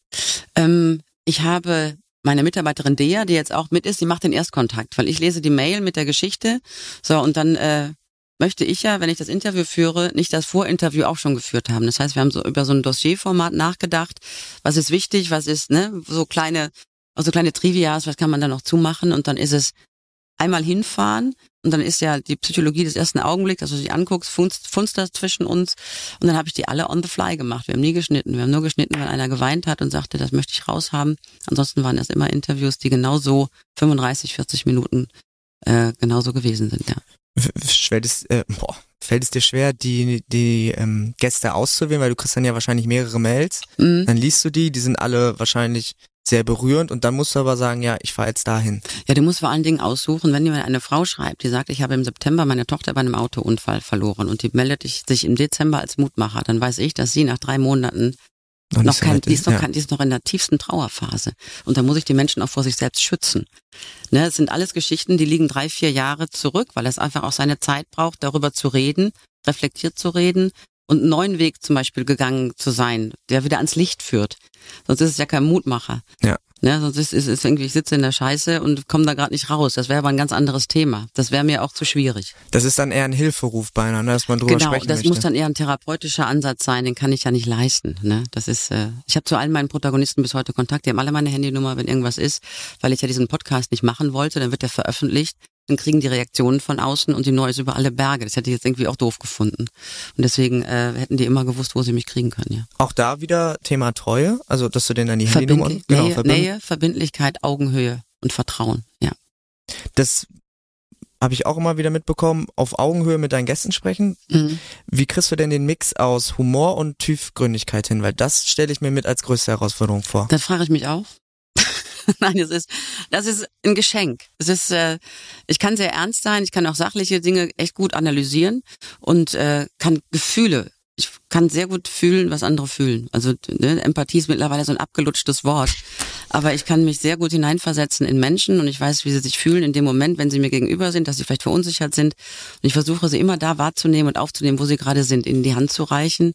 Ähm, ich habe meine Mitarbeiterin Dea, die jetzt auch mit ist, die macht den Erstkontakt, weil ich lese die Mail mit der Geschichte. So, und dann äh, möchte ich ja, wenn ich das Interview führe, nicht das Vorinterview auch schon geführt haben. Das heißt, wir haben so über so ein Dossierformat nachgedacht. Was ist wichtig, was ist, ne, so kleine, so kleine Trivias, was kann man da noch zumachen? Und dann ist es einmal hinfahren und dann ist ja die Psychologie des ersten Augenblicks, dass du dich anguckst, funzt, funzt das zwischen uns und dann habe ich die alle on the fly gemacht. Wir haben nie geschnitten. Wir haben nur geschnitten, wenn einer geweint hat und sagte, das möchte ich raushaben. Ansonsten waren das immer Interviews, die genauso 35, 40 Minuten äh, genauso gewesen sind, ja. Fällt es, äh, boah, fällt es dir schwer, die, die ähm, Gäste auszuwählen, weil du kriegst dann ja wahrscheinlich mehrere Mails. Mhm. Dann liest du die, die sind alle wahrscheinlich sehr berührend und dann musst du aber sagen, ja, ich fahre jetzt dahin. Ja, du musst vor allen Dingen aussuchen, wenn jemand eine Frau schreibt, die sagt, ich habe im September meine Tochter bei einem Autounfall verloren und die meldet sich im Dezember als Mutmacher, dann weiß ich, dass sie nach drei Monaten Noch, noch kein, die ist noch ja. kein, die ist noch in der tiefsten Trauerphase. Und da muss ich die Menschen auch vor sich selbst schützen. Ne, es sind alles Geschichten, die liegen drei, vier Jahre zurück, weil es einfach auch seine Zeit braucht, darüber zu reden, reflektiert zu reden und einen neuen Weg zum Beispiel gegangen zu sein, der wieder ans Licht führt. Sonst ist es ja kein Mutmacher. Ja. Ne, sonst ist es ist irgendwie, ich sitze in der Scheiße und komme da gerade nicht raus. Das wäre aber ein ganz anderes Thema. Das wäre mir auch zu schwierig. Das ist dann eher ein Hilferuf beinahe, ne, dass man drüber Genau, sprechen das möchte. muss dann eher ein therapeutischer Ansatz sein, den kann ich ja nicht leisten. Ne? Das ist, äh, ich habe zu allen meinen Protagonisten bis heute Kontakt, die haben alle meine Handynummer, wenn irgendwas ist, weil ich ja diesen Podcast nicht machen wollte, dann wird der veröffentlicht, dann kriegen die Reaktionen von außen und die Neues über alle Berge. Das hätte ich jetzt irgendwie auch doof gefunden. Und deswegen äh, hätten die immer gewusst, wo sie mich kriegen können, ja. Auch da wieder Thema Treue, also dass du denen dann die Handynummer genau, Nähe, verbinden. Nähe, Verbindlichkeit, Augenhöhe und Vertrauen, ja. Das habe ich auch immer wieder mitbekommen, auf Augenhöhe mit deinen Gästen sprechen. Mhm. Wie kriegst du denn den Mix aus Humor und Tiefgründigkeit hin? Weil das stelle ich mir mit als größte Herausforderung vor. Das frage ich mich auch. Nein, es ist, das ist ein Geschenk. Es ist, äh, ich kann sehr ernst sein, ich kann auch sachliche Dinge echt gut analysieren und äh, kann Gefühle. Ich kann sehr gut fühlen, was andere fühlen. Also ne, Empathie ist mittlerweile so ein abgelutschtes Wort. Aber ich kann mich sehr gut hineinversetzen in Menschen und ich weiß, wie sie sich fühlen in dem Moment, wenn sie mir gegenüber sind, dass sie vielleicht verunsichert sind. Und ich versuche sie immer da wahrzunehmen und aufzunehmen, wo sie gerade sind, ihnen die Hand zu reichen.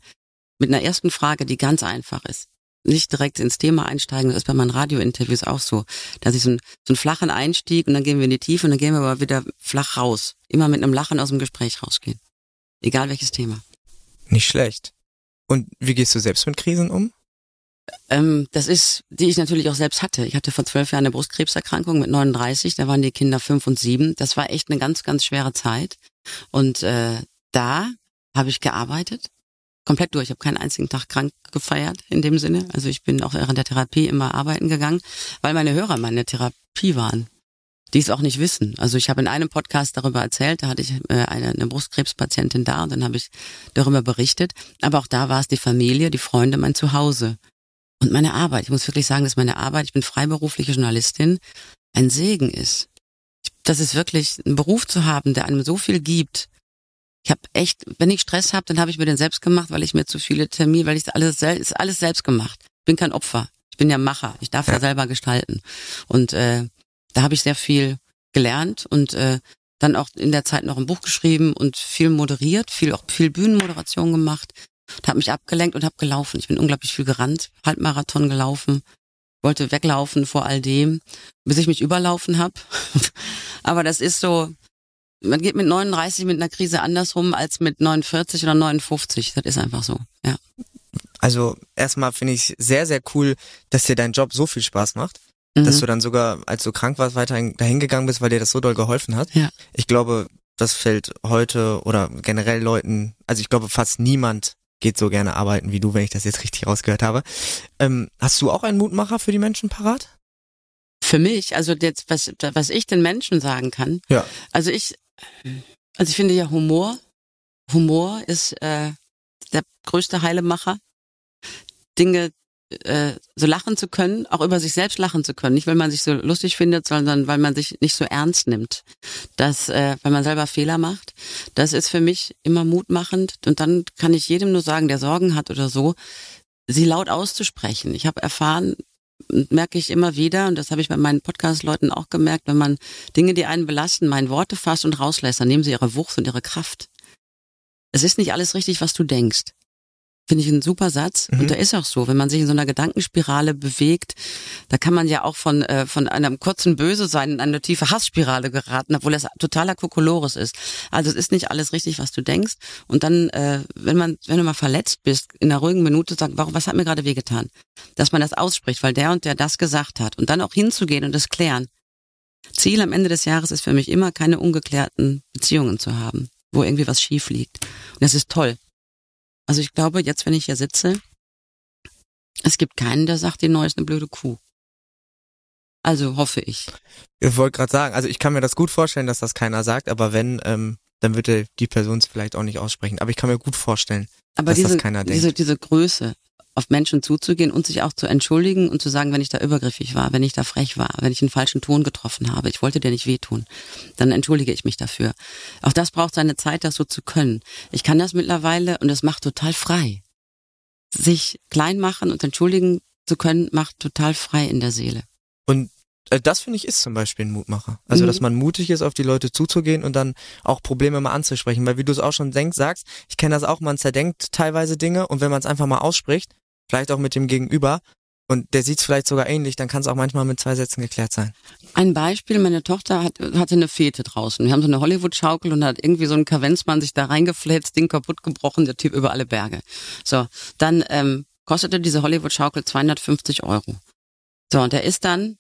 Mit einer ersten Frage, die ganz einfach ist nicht direkt ins Thema einsteigen. Das ist bei meinen Radiointerviews auch so. Dass ich so, ein, so einen flachen Einstieg und dann gehen wir in die Tiefe und dann gehen wir aber wieder flach raus. Immer mit einem Lachen aus dem Gespräch rausgehen. Egal welches Thema. Nicht schlecht. Und wie gehst du selbst mit Krisen um? Ähm, das ist, die ich natürlich auch selbst hatte. Ich hatte vor zwölf Jahren eine Brustkrebserkrankung mit 39, da waren die Kinder fünf und sieben. Das war echt eine ganz, ganz schwere Zeit. Und äh, da habe ich gearbeitet, komplett durch. Ich habe keinen einzigen Tag krank gefeiert in dem Sinne. Also ich bin auch während der Therapie immer arbeiten gegangen, weil meine Hörer meine Therapie waren. Die es auch nicht wissen. Also ich habe in einem Podcast darüber erzählt, da hatte ich äh, eine, eine Brustkrebspatientin da und dann habe ich darüber berichtet. Aber auch da war es die Familie, die Freunde, mein Zuhause. Und meine Arbeit, ich muss wirklich sagen, dass meine Arbeit, ich bin freiberufliche Journalistin, ein Segen ist. Das ist wirklich ein Beruf zu haben, der einem so viel gibt. Ich habe echt, wenn ich Stress habe, dann habe ich mir den selbst gemacht, weil ich mir zu viele Termine, weil ich alles ist alles selbst gemacht. Ich bin kein Opfer. Ich bin ja Macher. Ich darf ja, Ja. selber gestalten. Und äh, da habe ich sehr viel gelernt und äh, dann auch in der Zeit noch ein Buch geschrieben und viel moderiert, viel auch viel Bühnenmoderation gemacht habe mich abgelenkt und habe gelaufen. Ich bin unglaublich viel gerannt, Halbmarathon gelaufen, wollte weglaufen vor all dem, bis ich mich überlaufen habe. Aber das ist so, man geht mit 39 mit einer Krise andersrum als mit 49 oder 59. Das ist einfach so, ja. Also erstmal finde ich sehr, sehr cool, dass dir dein Job so viel Spaß macht. Mhm. dass du dann sogar, als du krank warst, weiterhin dahin gegangen bist, weil dir das so doll geholfen hat. Ja. Ich glaube, das fällt heute oder generell Leuten, also ich glaube, fast niemand geht so gerne arbeiten wie du, wenn ich das jetzt richtig rausgehört habe. Ähm, hast du auch einen Mutmacher für die Menschen parat? Für mich, also jetzt, was, was ich den Menschen sagen kann, Ja. also ich, also ich finde ja Humor, Humor ist äh, der größte Heilemacher. Dinge äh, so lachen zu können, auch über sich selbst lachen zu können. Nicht, weil man sich so lustig findet, sondern weil man sich nicht so ernst nimmt. Das, äh, weil man selber Fehler macht. Das ist für mich immer mutmachend. Und dann kann ich jedem nur sagen, der Sorgen hat oder so, sie laut auszusprechen. Ich habe erfahren, merke ich immer wieder, und das habe ich bei meinen Podcast-Leuten auch gemerkt, wenn man Dinge, die einen belasten, in Worte fasst und rauslässt, dann nehmen sie ihre Wucht und ihre Kraft. Es ist nicht alles richtig, was du denkst. Finde ich ein super Satz. Mhm. Und da ist auch so, wenn man sich in so einer Gedankenspirale bewegt, da kann man ja auch von, äh, von einem kurzen Böse sein in eine tiefe Hassspirale geraten, obwohl das totaler Kokolores ist. Also es ist nicht alles richtig, was du denkst. Und dann, äh, wenn man, wenn du mal verletzt bist, in einer ruhigen Minute sagen, warum, was hat mir gerade wehgetan? Dass man das ausspricht, weil der und der das gesagt hat. Und dann auch hinzugehen und das klären. Ziel am Ende des Jahres ist für mich immer, keine ungeklärten Beziehungen zu haben, wo irgendwie was schief liegt. Und das ist toll. Also ich glaube, jetzt, wenn ich hier sitze, es gibt keinen, der sagt, die Neu ist eine blöde Kuh. Also hoffe ich. Ich wollte gerade sagen, also ich kann mir das gut vorstellen, dass das keiner sagt, aber wenn, ähm, dann wird der- die Person es vielleicht auch nicht aussprechen. Aber ich kann mir gut vorstellen, Aber dass diese, das keiner denkt. diese, diese Größe, auf Menschen zuzugehen und sich auch zu entschuldigen und zu sagen, wenn ich da übergriffig war, wenn ich da frech war, wenn ich einen falschen Ton getroffen habe, ich wollte dir nicht wehtun, dann entschuldige ich mich dafür. Auch das braucht seine Zeit, das so zu können. Ich kann das mittlerweile und das macht total frei. Sich klein machen und entschuldigen zu können, macht total frei in der Seele. Und äh, das finde ich ist zum Beispiel ein Mutmacher. Also, Mhm. dass man mutig ist, auf die Leute zuzugehen und dann auch Probleme mal anzusprechen. Weil wie du es auch schon denkst, sagst, ich kenne das auch, man zerdenkt teilweise Dinge und wenn man es einfach mal ausspricht, vielleicht auch mit dem Gegenüber, und der sieht es vielleicht sogar ähnlich, dann kann es auch manchmal mit zwei Sätzen geklärt sein. Ein Beispiel, meine Tochter hat, hatte eine Fete draußen. Wir haben so eine Hollywood-Schaukel und hat irgendwie so ein Kavenzmann sich da reingefläzt, Ding kaputt gebrochen, der Typ über alle Berge. So, dann ähm, kostete diese Hollywood-Schaukel 250 Euro. So, und er ist dann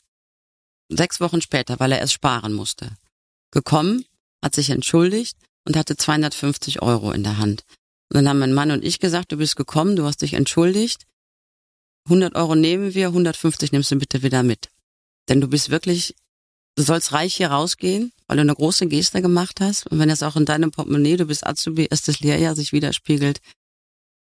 sechs Wochen später, weil er es sparen musste, gekommen, hat sich entschuldigt und hatte 250 Euro in der Hand. Und dann haben mein Mann und ich gesagt, du bist gekommen, du hast dich entschuldigt, 100 Euro nehmen wir, 150 nimmst du bitte wieder mit. Denn du bist wirklich, du sollst reich hier rausgehen, weil du eine große Geste gemacht hast. Und wenn das auch in deinem Portemonnaie, du bist Azubi, erstes Lehrjahr, sich widerspiegelt,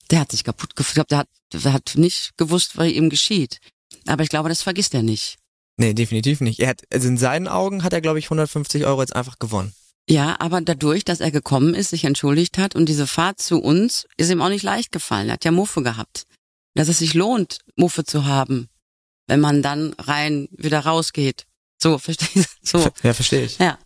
der hat sich kaputt gefühlt. Der hat, der hat nicht gewusst, was ihm geschieht. Aber ich glaube, das vergisst er nicht. Nee, definitiv nicht. Er hat, also in seinen Augen hat er, glaube ich, 150 Euro jetzt einfach gewonnen. Ja, aber dadurch, dass er gekommen ist, sich entschuldigt hat und diese Fahrt zu uns ist ihm auch nicht leicht gefallen. Er hat ja Muffe gehabt. Dass es sich lohnt, Muffe zu haben, wenn man dann rein wieder rausgeht. So, verstehst du? So. Ja, verstehe ich. Ja.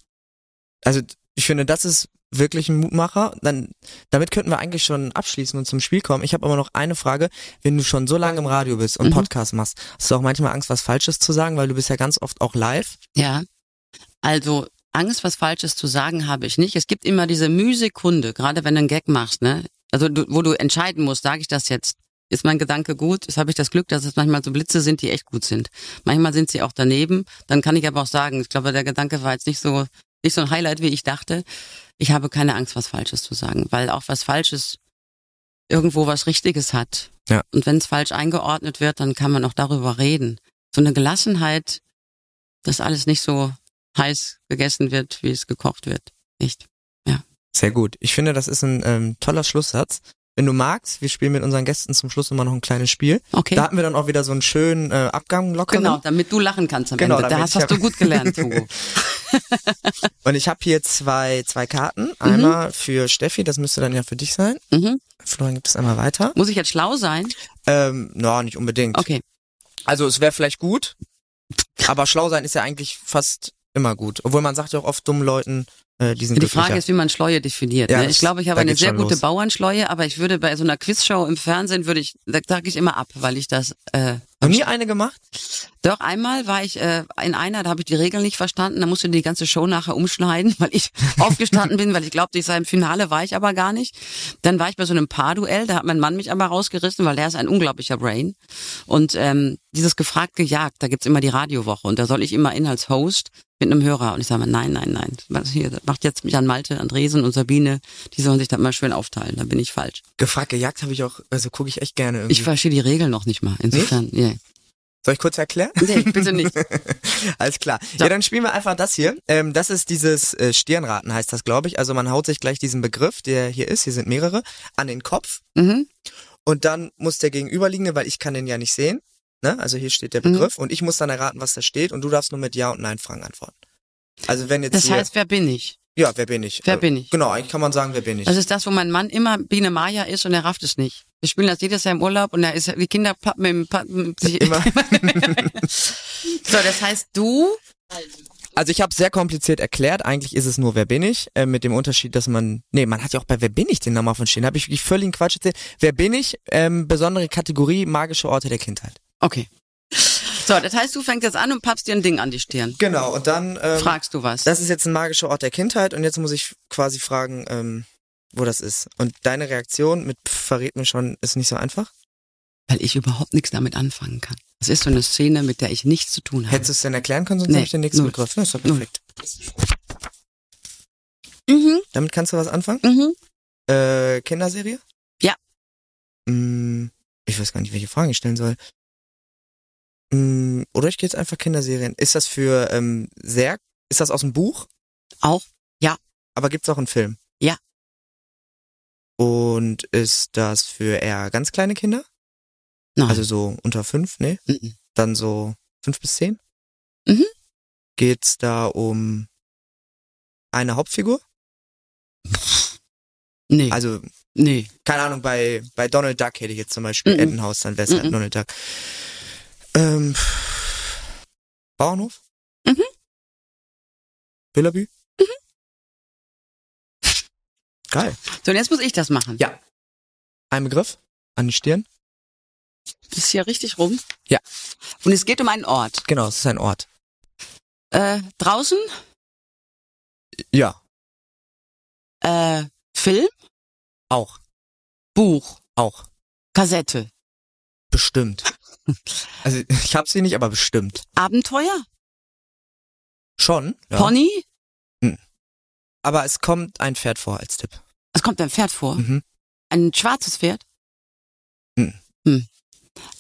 Also ich finde, das ist wirklich ein Mutmacher. Dann, damit könnten wir eigentlich schon abschließen und zum Spiel kommen. Ich habe aber noch eine Frage. Wenn du schon so lange im Radio bist und Mhm. Podcast machst, hast du auch manchmal Angst, was Falsches zu sagen, weil du bist ja ganz oft auch live. Ja. Also Angst, was Falsches zu sagen, habe ich nicht. Es gibt immer diese Mühsekunde, gerade wenn du einen Gag machst, ne? Also du, wo du entscheiden musst, sage ich das jetzt? Ist mein Gedanke gut? Jetzt habe ich das Glück, dass es manchmal so Blitze sind, die echt gut sind. Manchmal sind sie auch daneben. Dann kann ich aber auch sagen, ich glaube, der Gedanke war jetzt nicht so nicht so ein Highlight, wie ich dachte. Ich habe keine Angst, was Falsches zu sagen, weil auch was Falsches irgendwo was Richtiges hat. Ja. Und wenn es falsch eingeordnet wird, dann kann man auch darüber reden. So eine Gelassenheit, dass alles nicht so heiß gegessen wird, wie es gekocht wird. Nicht. Sehr gut. Ich finde, das ist ein ähm, toller Schlusssatz. Wenn du magst, wir spielen mit unseren Gästen zum Schluss immer noch ein kleines Spiel. Okay. Da hatten wir dann auch wieder so einen schönen äh, Abgang locker. genau, damit du lachen kannst am Genau, Ende. Da hast, hast du gut gelernt, Hugo. Und ich habe hier zwei, zwei Karten. Einmal für Steffi, das müsste dann ja für dich sein. mhm. Florian gibt es einmal weiter. Muss ich jetzt schlau sein? Ähm, no, nicht unbedingt. Okay. Also es wäre vielleicht gut, aber schlau sein ist ja eigentlich fast immer gut. Obwohl man sagt ja auch oft dummen Leuten, äh, die. Frage ist, wie man Schleue definiert. Ja, ne? Ich glaube, ich habe eine sehr gute los. Bauernschleue, aber ich würde bei so einer Quizshow im Fernsehen würde ich, da sage ich immer ab, weil ich das äh, Noch nie eine gemacht? Doch, einmal war ich äh, in einer, da habe ich die Regeln nicht verstanden, da musste die ganze Show nachher umschneiden, weil ich aufgestanden bin, weil ich glaubte, ich sei im Finale, war ich aber gar nicht. Dann war ich bei so einem Paarduell, da hat mein Mann mich aber rausgerissen, weil der ist ein unglaublicher Brain. Und ähm, dieses gefragt gejagt, da gibt's immer die Radiowoche und da soll ich immer in als Host mit einem Hörer und ich sage mal, nein, nein, nein, was hier macht jetzt Jan Malte, Andresen und Sabine, die sollen sich das mal schön aufteilen, da bin ich falsch. Gefragt, gejagt habe ich auch, also gucke ich echt gerne irgendwie. Ich verstehe die Regeln noch nicht mal, insofern, nee. Soll ich kurz erklären? Nee, bitte nicht. Alles klar. So. Ja, dann spielen wir einfach das hier. Ähm, das ist dieses äh, Stirnraten, heißt das, glaube ich. Also man haut sich gleich diesen Begriff, der hier ist, hier sind mehrere, an den Kopf. Mhm. Und dann muss der Gegenüberliegende, weil ich kann den ja nicht sehen, ne? also hier steht der Mhm. Begriff und ich muss dann erraten, was da steht und du darfst nur mit Ja und Nein Fragen antworten. Also wenn jetzt Das heißt, wer bin ich? Ja, wer bin ich? Wer Äh, bin ich? Genau, eigentlich kann man sagen, wer bin ich. Das ist das, wo mein Mann immer Biene Maya ist und er rafft es nicht. Wir spielen das jedes Jahr im Urlaub und er ist die Kinder pappen im pappen sich Immer. So, das heißt du Also ich habe sehr kompliziert erklärt. Eigentlich ist es nur Wer bin ich? Äh, mit dem Unterschied, dass man, nee, man hat ja auch bei Wer bin ich den Namen von stehen. Habe ich wirklich völligen Quatsch erzählt. Wer bin ich? Ähm, besondere Kategorie magische Orte der Kindheit. Okay. So, das heißt, du fängst jetzt an und pappst dir ein Ding an die Stirn. Genau. Und dann ähm, Fragst du was? Das ist jetzt ein magischer Ort der Kindheit und jetzt muss ich quasi fragen, ähm, wo das ist. Und deine Reaktion mit Pff verrät mir schon, ist nicht so einfach. Weil ich überhaupt nichts damit anfangen kann. Das ist so eine Szene, mit der ich nichts zu tun habe. Hättest du es denn erklären können, sonst Nee, habe ich den nächsten null. Begriff. Ja, ist doch perfekt. Mhm, Damit kannst du was anfangen? mhm. Äh, Kinderserie? Ja. Mm, ich weiß gar nicht, welche Fragen ich stellen soll. Mm, oder ich gehe jetzt einfach Kinderserien. Ist das für ähm, sehr, ist das aus dem Buch? Auch? Aber gibt's auch einen Film? Ja. Und ist das für eher ganz kleine Kinder? Nein. Also so unter fünf, nee? Mhm. Dann so fünf bis zehn? Mhm. Geht's da um eine Hauptfigur? nee, Also, nee. keine Ahnung, bei, bei Donald Duck hätte ich jetzt zum Beispiel Mhm. Entenhaus, dann wäre es halt. Donald Duck. Ähm, Bauernhof? Mhm. Billabü? Mhm. Geil. So, und jetzt muss ich das machen. Ja. Ein Begriff? An die Stirn? Ist hier richtig rum? Ja. Und es geht um einen Ort. Genau, es ist ein Ort. Äh, draußen? Ja. Äh, Film? Auch. Buch? Auch. Kassette? Bestimmt. Also ich hab sie nicht, aber bestimmt. Abenteuer? Schon. Ja. Pony? Aber es kommt ein Pferd vor als Tipp. Es kommt ein Pferd vor. Mhm. Ein schwarzes Pferd? Hm. Hm.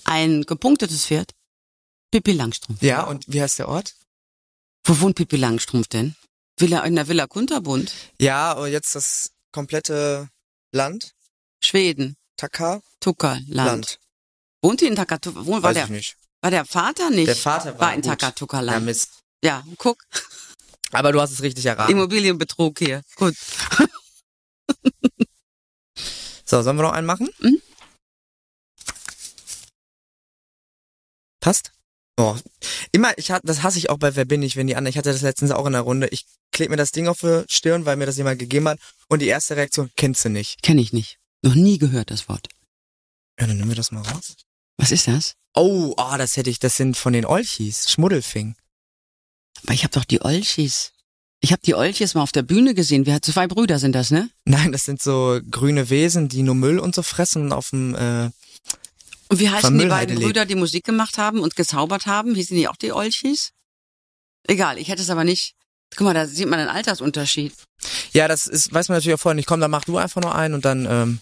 Ein gepunktetes Pferd? Pippi Langstrumpf. Ja, und wie heißt der Ort? Wo wohnt Pippi Langstrumpf denn? Villa, in der Villa Kunterbund? Ja, und jetzt das komplette Land. Schweden. Taka? Tuckerland. Land. Wohnt die in Takatuka? Wo war Weiß der, ich nicht. war der Vater nicht? Der Vater war, war in gut. Ja, Takatuka-Land. Mist. Ja, guck. Aber du hast es richtig erraten. Immobilienbetrug hier. Gut. So, sollen wir noch einen machen? Mhm. Passt? Oh. Immer, ich hat, das hasse ich auch bei Wer bin ich, wenn die anderen, ich hatte das letztens auch in der Runde, ich klebe mir das Ding auf die Stirn, weil mir das jemand gegeben hat und die erste Reaktion, kennst du nicht. Kenne ich nicht. Noch nie gehört das Wort. Ja, dann nehmen wir das mal raus. Was ist das? Oh, ah, das hätte ich, das sind von den Olchis, Schmuddelfing. Aber ich habe doch die Olchis. Ich habe die Olchis mal auf der Bühne gesehen. Wir zwei Brüder sind das, ne? Nein, das sind so grüne Wesen, die nur Müll und so fressen und auf dem, äh, Und wie heißen die beiden. Brüder, die Musik gemacht haben und gezaubert haben? Hießen die auch die Olchis? Egal, ich hätte es aber nicht. Guck mal, da sieht man einen Altersunterschied. ja, das ist, weiß man natürlich auch vorher nicht. Komm, dann mach du einfach nur einen und dann, ähm,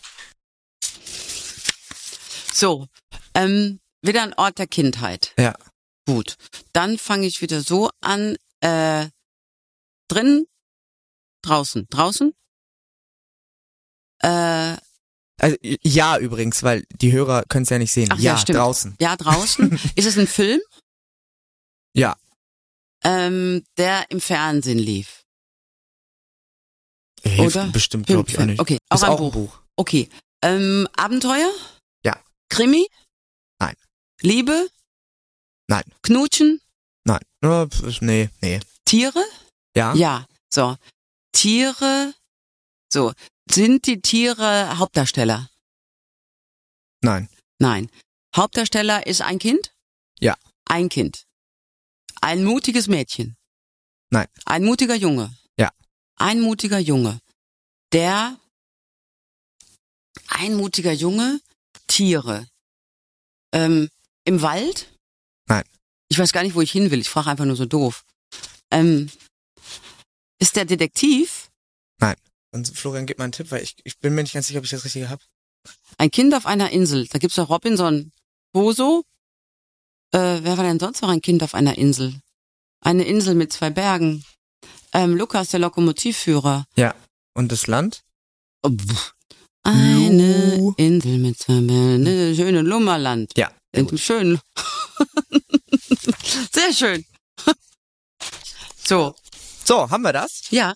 So, ähm, wieder ein Ort der Kindheit. Ja. Gut. Dann fange ich wieder so an. Äh, drin, draußen, draußen. Äh, also, ja übrigens, weil die Hörer können es ja nicht sehen. Ach ja, ja, stimmt. draußen. ja, draußen. ist es ein Film? Ja. Ähm, der im Fernsehen lief. Hilft Oder? bestimmt, glaube ich, auch nicht. Okay, auch ein auch Buch. ein Buch. Okay. Ähm, Abenteuer? Ja. Krimi? Nein. Liebe? Nein. Knutschen? Nein. Äh, Nee, nee. Tiere? Ja? Ja. So. Tiere? So. Sind die Tiere Hauptdarsteller? Nein. Nein. Hauptdarsteller ist ein Kind? Ja. Ein Kind. Ein mutiges Mädchen. Nein. Ein mutiger Junge. Ja. Ein mutiger Junge. Der ein mutiger Junge, Tiere. Ähm, Im Wald? Nein. Ich weiß gar nicht, wo ich hin will. Ich frage einfach nur so doof. Ähm, ist der Detektiv Und Florian, gib mal einen Tipp, weil ich, ich bin mir nicht ganz sicher, ob ich das Richtige habe. ein Kind auf einer Insel? Da gibt's doch Robinson Boso. Äh, wer war denn sonst noch ein Kind auf einer Insel? Eine Insel mit zwei Bergen. Ähm, Lukas, der Lokomotivführer. Und das Land? Oh, pff. Eine Lu. Insel mit zwei Bergen. Ne, schöne Lummerland. Ja. schönen. Sehr schön. So, So, haben wir das? ja,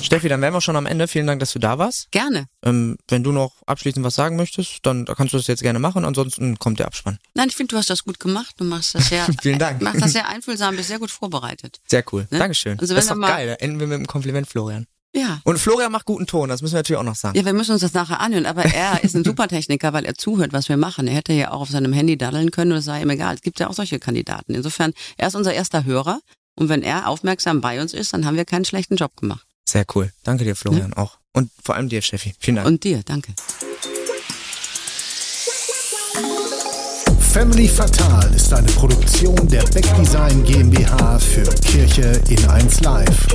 Steffi, dann wären wir schon am Ende. Vielen Dank, dass du da warst. gerne. Ähm, wenn du noch abschließend was sagen möchtest, dann kannst du das jetzt gerne machen. Ansonsten kommt der Abspann. Nein, ich finde, du hast das gut gemacht. Du machst das sehr, Vielen Dank. machst das sehr einfühlsam, bist sehr gut vorbereitet. Sehr cool. Ne? Dankeschön. Also das ist doch mal- geil. Da enden wir mit einem Kompliment, Florian. Ja. Und Florian macht guten Ton, das müssen wir natürlich auch noch sagen. Ja, wir müssen uns das nachher anhören, aber er ist ein Supertechniker, weil er zuhört, was wir machen. Er hätte ja auch auf seinem Handy daddeln können und es sei ihm egal. Es gibt ja auch solche Kandidaten. Insofern, er ist unser erster Hörer und wenn er aufmerksam bei uns ist, dann haben wir keinen schlechten Job gemacht. Sehr cool. Danke dir, Florian, auch. Und vor allem dir, Steffi. Vielen Dank. Und dir, danke. Family Fatal ist eine Produktion der Beck Design GmbH für Kirche in 1 Live.